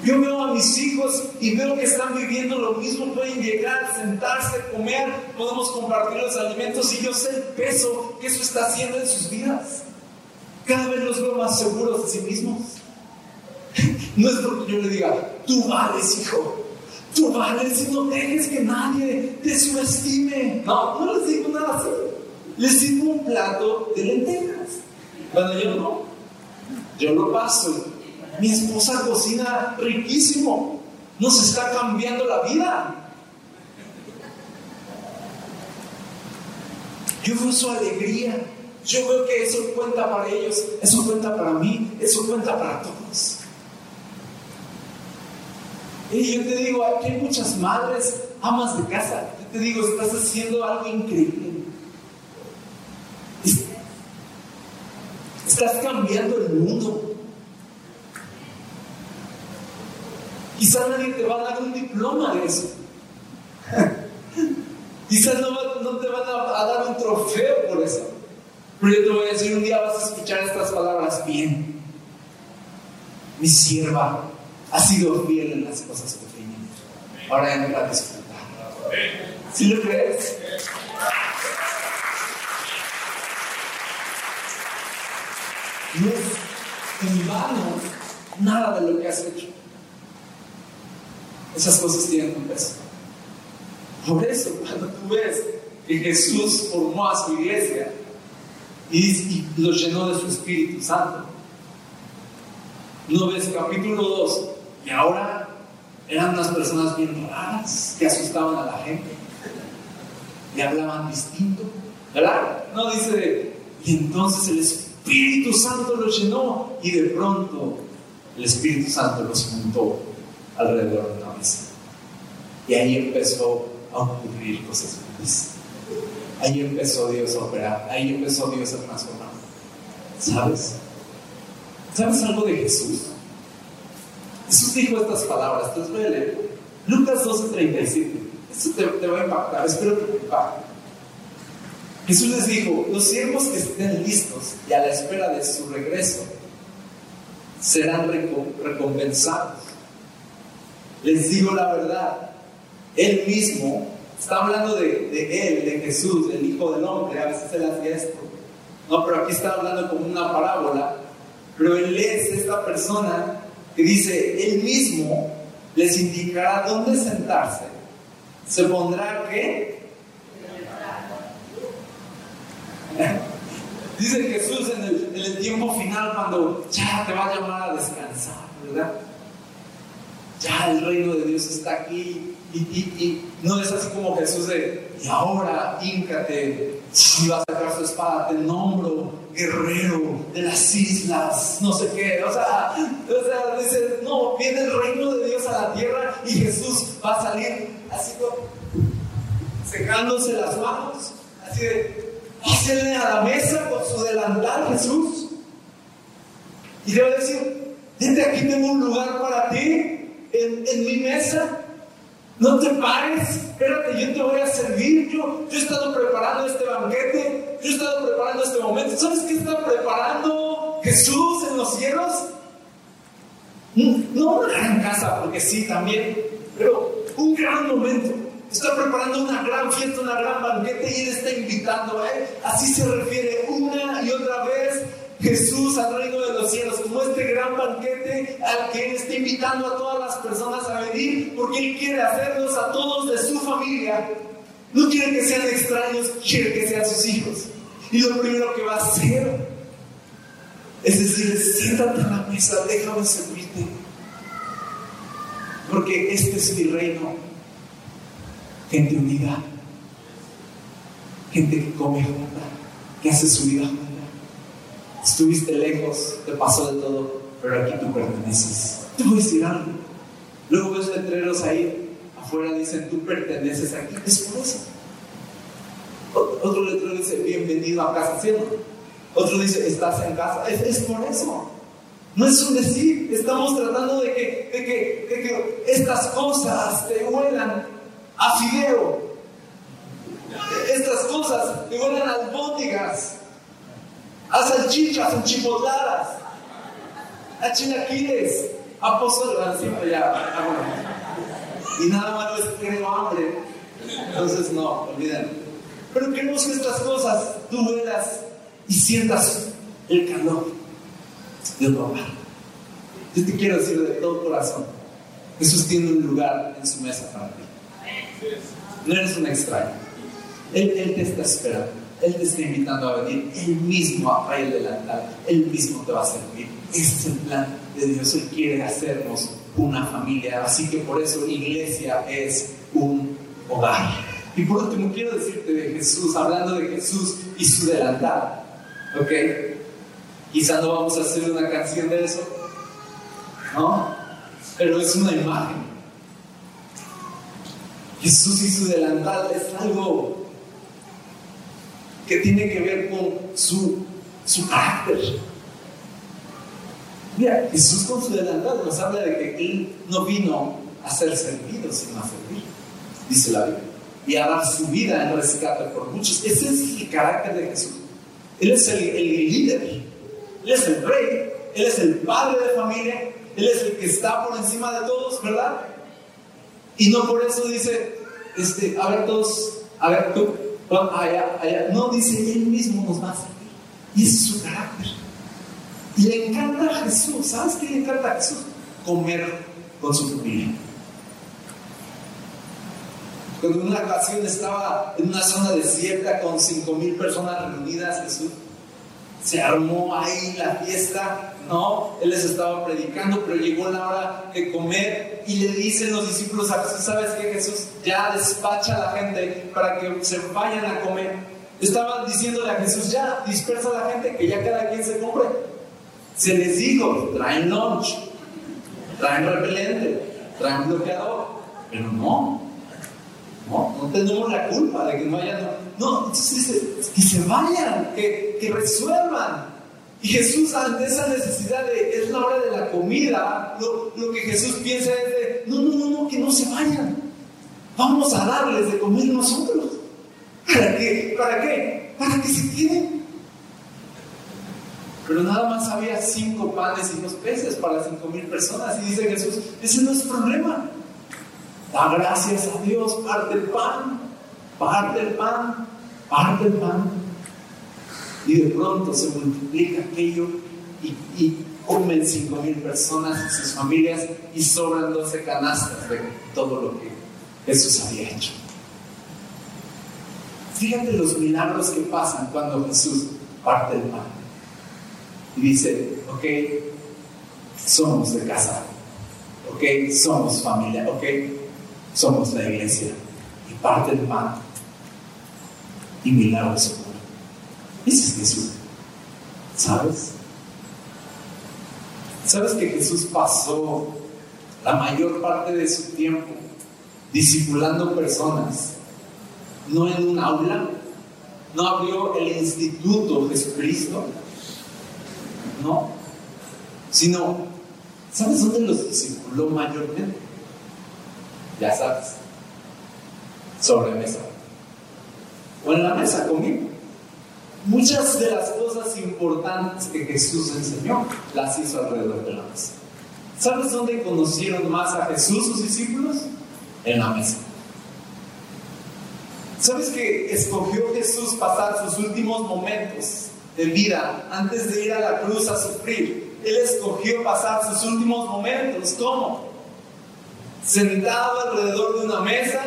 Yo veo a mis hijos y veo que están viviendo lo mismo, pueden llegar, sentarse, comer, podemos compartir los alimentos y yo sé el peso que eso está haciendo en sus vidas. Cada vez los veo más seguros de sí mismos. No es porque yo le diga, tú vales, hijo, tú vales y no dejes que nadie te subestime. No, no les digo nada así. Les digo un plato de lentejas. Cuando yo no, yo lo paso. Mi esposa cocina riquísimo. Nos está cambiando la vida. Yo veo su alegría. Yo veo que eso cuenta para ellos. Eso cuenta para mí. Eso cuenta para todos. Y yo te digo, aquí hay muchas madres, amas de casa. Yo te digo, estás haciendo algo increíble. Estás cambiando el mundo. Quizás nadie te va a dar un diploma de eso. [LAUGHS] Quizás no, te van a, a, dar un trofeo por eso. Pero yo te voy a decir, un día vas a escuchar estas palabras bien. Mi sierva ha sido fiel en las cosas pequeñas. Ahora entra a disfrutar. ¿Sí lo crees? No es en vano nada de lo que has hecho. Esas cosas tienen un peso. Por eso, cuando tú ves que Jesús formó a su iglesia y, los llenó de su Espíritu Santo, no ves capítulo 2 y ahora eran unas personas bien raras que asustaban a la gente y hablaban distinto, ¿verdad? No dice, y entonces el Espíritu Santo los llenó y de pronto el Espíritu Santo los juntó alrededor de una mesa. Y ahí empezó a ocurrir cosas buenas. Ahí empezó Dios a operar, ahí empezó Dios a transformar. ¿Sabes? ¿Sabes algo de Jesús? Jesús dijo estas palabras, te voy a leer. Lucas 12:37. Esto te, va a impactar, espero que te impacte. Jesús les dijo, los siervos que estén listos y a la espera de su regreso serán recompensados. Les digo la verdad, Él mismo está hablando de, Él, de Jesús, el Hijo del Hombre, a veces Él hacía esto. No, pero aquí está hablando como una parábola, pero Él es esta persona que dice, Él mismo les indicará dónde sentarse. Se pondrá qué? Dice Jesús en el, tiempo final cuando ya te va a llamar a descansar, ¿verdad? Ya el reino de Dios está aquí y, no es así como Jesús de, y ahora híncate y va a sacar su espada, te nombro guerrero de las islas, no sé qué, o sea, o sea, dice, no, viene el reino de Dios a la tierra y Jesús va a salir así como secándose las manos, así de, Pásele a la mesa con su delantal, Jesús. Y a decir, desde aquí tengo un lugar para ti en, mi mesa. No te pares, espérate, yo te voy a servir. Yo, yo he estado preparando este banquete, yo he estado preparando este momento. ¿Sabes qué está preparando Jesús en los cielos? No una gran casa, porque sí, también, pero un gran momento Está preparando una gran fiesta, una gran banquete y Él está invitando a Él. Así se refiere una y otra vez Jesús al reino de los cielos, como este gran banquete al que Él está invitando a todas las personas a venir, porque Él quiere hacerlos a todos de su familia. No quiere que sean extraños, quiere que sean sus hijos. Y lo primero que va a hacer es decir, siéntate a la mesa, déjame servirte. Porque este es mi reino gente unida, gente que come junta, que hace su vida junta. Estuviste lejos, te pasó de todo, pero aquí tú perteneces. Te voy a decir algo. Luego ves letreros ahí afuera, dicen, tú perteneces aquí. Es por eso. Otro letrero dice, bienvenido a casa, ¿cierto? Otro dice, estás en casa. Es, por eso. No es un decir, estamos tratando de que, de que, de que estas cosas te huelan a. Estas cosas que huelen a albóndigas, a salchichas enchipotladas, a chilaquiles, a pozole, siempre ya. Y nada más es que tengo hambre. Entonces no, olviden. Pero queremos que estas cosas tú huelas y sientas el calor de hogar. Yo te quiero decir de todo corazón, Jesús tiene un lugar en su mesa para ti. No eres un extraño. Él, te está esperando. Él te está invitando a venir. Él mismo a el delantal. Él mismo te va a servir. Ese es el plan de Dios. Él quiere hacernos una familia. Así que por eso iglesia es un hogar. Y por último quiero decirte de Jesús, hablando de Jesús y su delantal. ¿Ok? Quizá no vamos a hacer una canción de eso. ¿No? Pero es una imagen. Jesús y su delantal es algo que tiene que ver con su, su carácter. Mira, Jesús con su delantal nos habla de que Él no vino a ser servido, sino a servir, dice la Biblia, y a dar su vida en rescate por muchos. Ese es el carácter de Jesús. Él es el, el líder, Él es el rey, Él es el padre de familia, Él es el que está por encima de todos, ¿verdad? Y no por eso dice, este, a ver todos, a ver tú, allá, allá. No, dice, Él mismo nos va a servir. Y ese es su carácter. Y le encanta a Jesús. ¿Sabes qué le encanta a Jesús? Comer con su familia. Cuando en una ocasión estaba en una zona desierta con cinco mil personas reunidas, Jesús se armó ahí la fiesta, ¿no? Él les estaba predicando, pero llegó la hora de comer y le dicen los discípulos a Jesús, ¿sabes qué? Jesús ya despacha a la gente para que se vayan a comer. Estaban diciéndole a Jesús, ya dispersa a la gente, que ya cada quien se compre. Se les dijo, traen lunch, traen repelente, traen bloqueador, pero no, no, no tenemos la culpa de que no vayan. No, entonces dice, que se vayan, que, que resuelvan. Y Jesús ante esa necesidad de, es la hora de la comida, lo, lo, que Jesús piensa es de, no, no, no, no, que no se vayan. Vamos a darles de comer nosotros. ¿Para qué? ¿Para qué? Para que se queden. Pero nada más había cinco panes y dos peces para cinco mil personas. Y dice Jesús, ese no es problema. Da gracias a Dios, parte el pan, parte el pan, parte el pan. Y de pronto se multiplica aquello y, comen cinco mil personas y sus familias y sobran 12 canastas de todo lo que Jesús había hecho. Fíjate los milagros que pasan cuando Jesús parte el pan. Y dice, ok, somos de casa, ok, somos familia, ok, somos la iglesia. Y parte el pan. Y milagros. Ese es Jesús. ¿Sabes? ¿Sabes que Jesús pasó la mayor parte de su tiempo discipulando personas? No en un aula, no abrió el instituto Jesucristo, no, sino, ¿sabes dónde los discipuló mayormente? Ya sabes, sobre mesa. O en la mesa conmigo. Muchas de las cosas importantes que Jesús enseñó las hizo alrededor de la mesa. ¿Sabes dónde conocieron más a Jesús sus discípulos? En la mesa. ¿Sabes que escogió Jesús pasar sus últimos momentos de vida antes de ir a la cruz a sufrir? Él escogió pasar sus últimos momentos. ¿Cómo? Sentado alrededor de una mesa,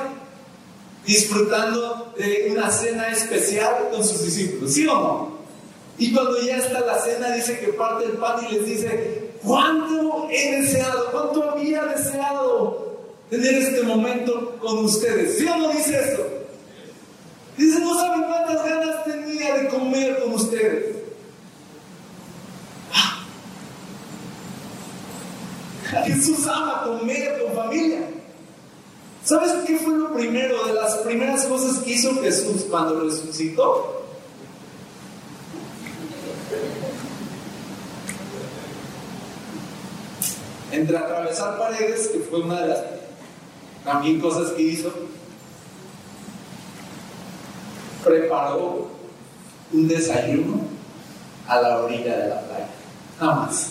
disfrutando de una cena especial con sus discípulos. ¿Sí o no? Y cuando ya está la cena, dice que parte el pan y les dice, ¿cuánto he deseado? ¿Cuánto había deseado tener este momento con ustedes? ¿Sí o no dice esto? Dice, no saben cuántas ganas tenía de comer con ustedes. Jesús ama comer con familia. ¿Sabes qué fue lo primero de las primeras cosas que hizo Jesús cuando resucitó? Entre atravesar paredes, que fue una de las también cosas que hizo, preparó un desayuno a la orilla de la playa. Nada más.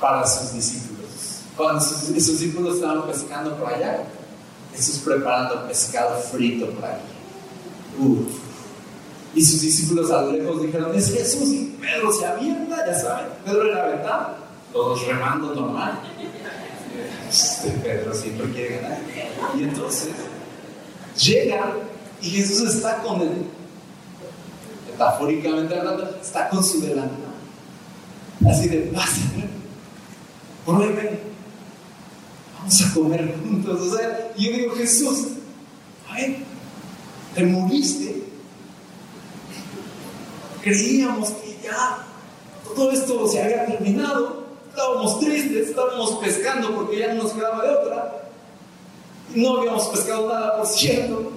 Para sus discípulos. Cuando sus, discípulos estaban pescando por allá, Jesús preparando pescado frito para allí. Uf. Y sus discípulos a lo lejos dijeron, es Jesús y Pedro se avienta, ya saben, Pedro era aventado, todos remando normal. Este Pedro siempre quiere ganar. Y entonces llega y Jesús está con él, metafóricamente hablando, está con su delantal. Así de, pásenme, prueben, vamos a comer juntos. O sea, yo digo, Jesús, ay, te moriste. Creíamos que ya todo esto se había terminado. Estábamos tristes, estábamos pescando porque ya no nos quedaba de otra. No habíamos pescado nada, por cierto.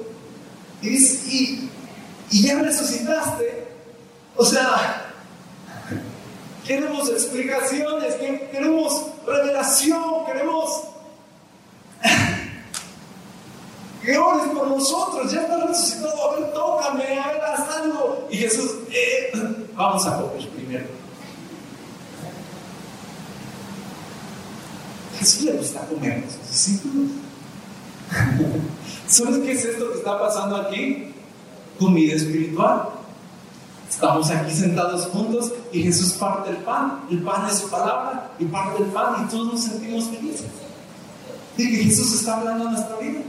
Y, y, y ya resucitaste. O sea, queremos explicaciones, queremos revelación, queremos [LAUGHS] que ores por nosotros, ya está resucitado, a ver, tócame, a ver, haz algo. Y Jesús, eh, [LAUGHS] vamos a comer primero. Jesús le gusta comer a sus discípulos. [LAUGHS] ¿Sabes qué es esto que está pasando aquí? Comida espiritual. Estamos aquí sentados juntos y Jesús parte el pan. El pan es su palabra y parte el pan y todos nos sentimos felices. De que Jesús está hablando a nuestra vida.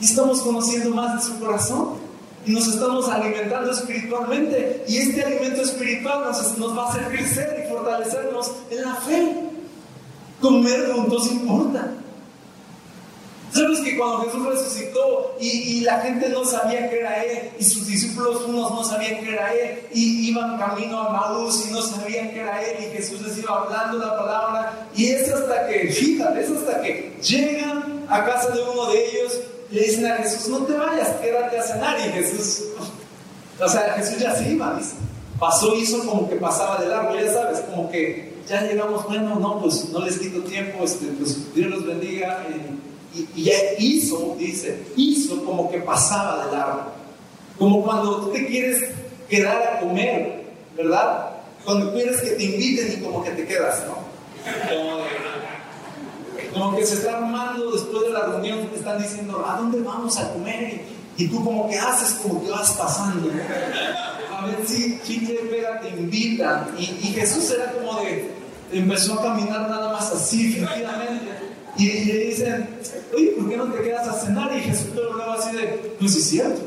Y estamos conociendo más de su corazón. Y nos estamos alimentando espiritualmente. Y este alimento espiritual nos, nos va a hacer crecer y fortalecernos en la fe. Comer juntos importa. ¿Sabes que cuando Jesús resucitó y, la gente no sabía que era Él y sus discípulos unos no sabían que era Él y iban camino a Maús y no sabían que era Él y Jesús les iba hablando la palabra y es hasta que, fíjate, es hasta que llegan a casa de uno de ellos le dicen a Jesús, no te vayas, quédate a cenar y Jesús, o sea, Jesús ya se iba. Pasó, hizo como que pasaba de largo, ya sabes, como que ya llegamos, bueno, no, pues no les quito tiempo, este, pues Dios los bendiga. Y, ya hizo, dice, hizo como que pasaba de largo. Como cuando tú te quieres quedar a comer, ¿verdad? Cuando quieres que te inviten y como que te quedas, ¿no? Como, que se está armando después de la reunión, te están diciendo, ¿a dónde vamos a comer? Y, tú como que haces como que vas pasando. A ver si chicle pega, te invitan. Y, y Jesús era como de, empezó a caminar nada más así, efectivamente y le dicen, oye, ¿por qué no te quedas a cenar? Y Jesús lo hablaba así de, pues es cierto,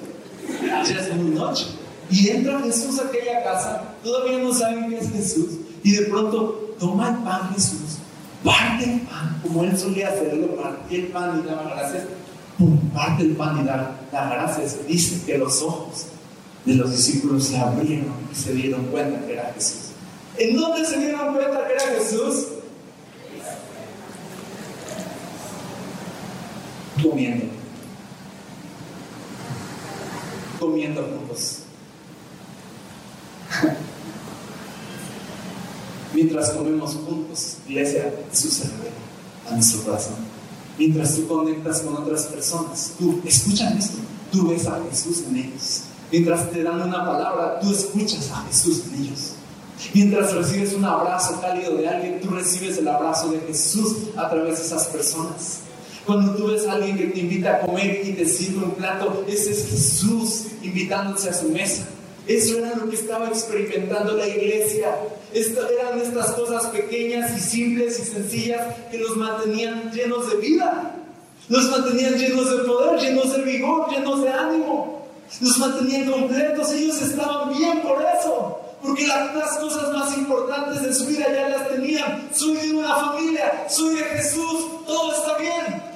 ya es muy noche. Y entra Jesús a aquella casa, todavía no saben qué es Jesús, y de pronto toma el pan Jesús, parte el pan, como él solía hacerlo, parte el pan y daba gracias, pum, parte el pan y da gracias. Dice que los ojos de los discípulos se abrieron y se dieron cuenta que era Jesús. ¿En dónde se dieron cuenta que era Jesús? Comiendo. Comiendo juntos. Mientras comemos juntos, iglesia, revela a nuestro corazón. Mientras tú conectas con otras personas, tú escuchas esto, tú ves a Jesús en ellos. Mientras te dan una palabra, tú escuchas a Jesús en ellos. Mientras recibes un abrazo cálido de alguien, tú recibes el abrazo de Jesús a través de esas personas. Cuando tú ves a alguien que te invita a comer y te sirve un plato, ese es Jesús invitándose a su mesa. Eso era lo que estaba experimentando la iglesia. Esto, eran estas cosas pequeñas y simples y sencillas que los mantenían llenos de vida. Los mantenían llenos de poder, llenos de vigor, llenos de ánimo. Los mantenían completos. Ellos estaban bien por eso. Porque las cosas más importantes de su vida ya las tenían. Soy de una familia, soy de Jesús, todo está bien.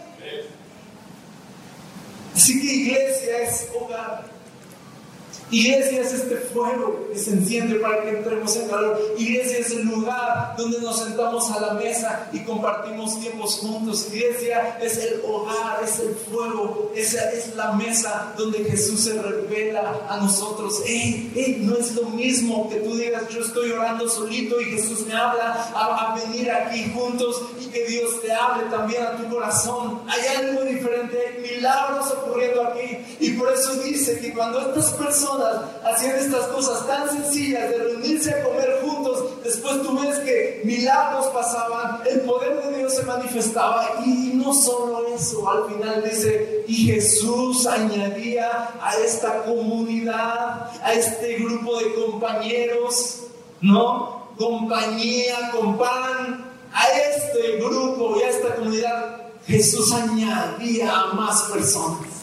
Así que iglesia es hogar. Iglesia es este fuego que se enciende para que entremos en calor. Iglesia es el lugar donde nos sentamos a la mesa y compartimos tiempos juntos. Iglesia es el hogar, es el fuego, esa es la mesa donde Jesús se revela a nosotros. no es lo mismo que tú digas, yo estoy orando solito y Jesús me habla a, a venir aquí juntos y que Dios te hable también a tu corazón. Hay algo diferente, hay milagros ocurriendo aquí. Y por eso dice que cuando estas personas hacían estas cosas tan sencillas de reunirse a comer juntos, después tú ves que milagros pasaban, el poder de Dios se manifestaba y no solo eso, al final dice, y Jesús añadía a esta comunidad, a este grupo de compañeros, ¿no? Compañía con pan, a este grupo y a esta comunidad, Jesús añadía a más personas.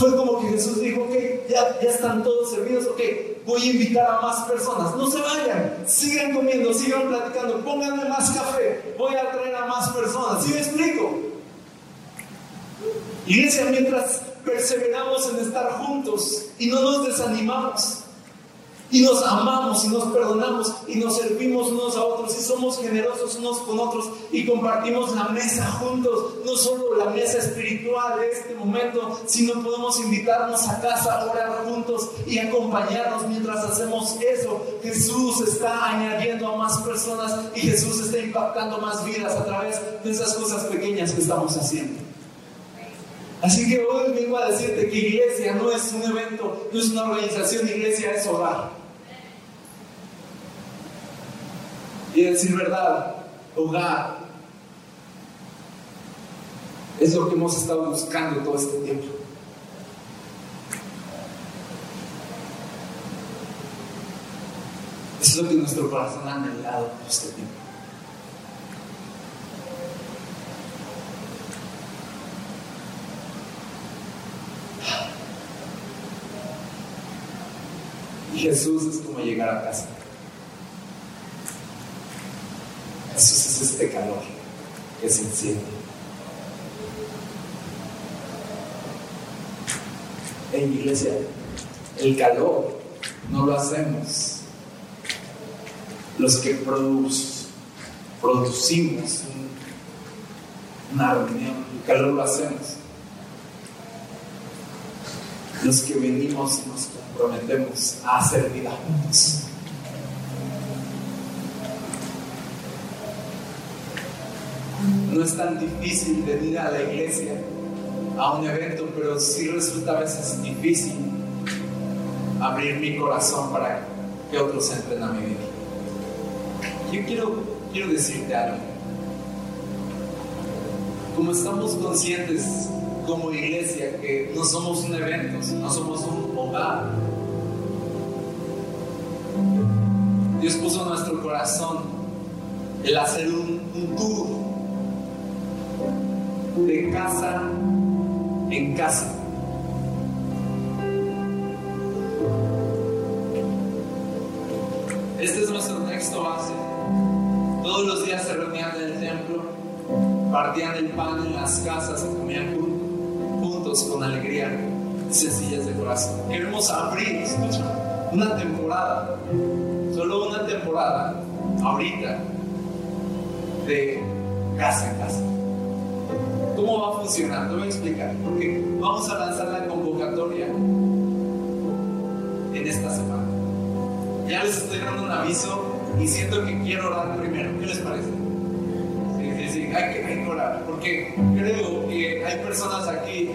Fue como que Jesús dijo, ok, ya, ya están todos servidos, ok, voy a invitar a más personas. No se vayan, sigan comiendo, sigan platicando, pónganme más café, voy a traer a más personas. ¿Sí me explico? Iglesia, mientras perseveramos en estar juntos y no nos desanimamos, y nos amamos y nos perdonamos y nos servimos unos a otros y somos generosos unos con otros y compartimos la mesa juntos, no solo la mesa espiritual de este momento, sino podemos invitarnos a casa a orar juntos y acompañarnos mientras hacemos eso. Jesús está añadiendo a más personas y Jesús está impactando más vidas a través de esas cosas pequeñas que estamos haciendo. Así que hoy vengo a decirte que iglesia no es un evento, no es una organización, iglesia es hogar. Y decir verdad, hogar, es lo que hemos estado buscando todo este tiempo. Eso es lo que nuestro corazón ha anhelado todo este tiempo. Y Jesús es como llegar a casa. Jesús es este calor. que se enciende. En iglesia, el calor no lo hacemos los que producimos una reunión, el calor lo hacemos. Los que venimos nos comprometemos a hacer vida juntos. No es tan difícil venir a la iglesia, a un evento, pero sí resulta a veces difícil abrir mi corazón para que otros entren a mi vida. Yo quiero, quiero decirte algo. Como estamos conscientes como iglesia que no somos un evento, no somos un hogar, Dios puso en nuestro corazón el hacer un, un de casa en casa. Este es nuestro texto base. Todos los días se reunían en el templo, partían el pan en las casas y comían juntos con alegría sencillas de corazón. Queremos abrir, una temporada, solo una temporada, ahorita, de casa en casa. ¿Cómo va a funcionar? Te voy a explicar. Porque vamos a lanzar la convocatoria en esta semana. Ya les estoy dando un aviso y siento que quiero orar primero. ¿Qué les parece? Hay que, hay que orar. Porque creo que hay personas aquí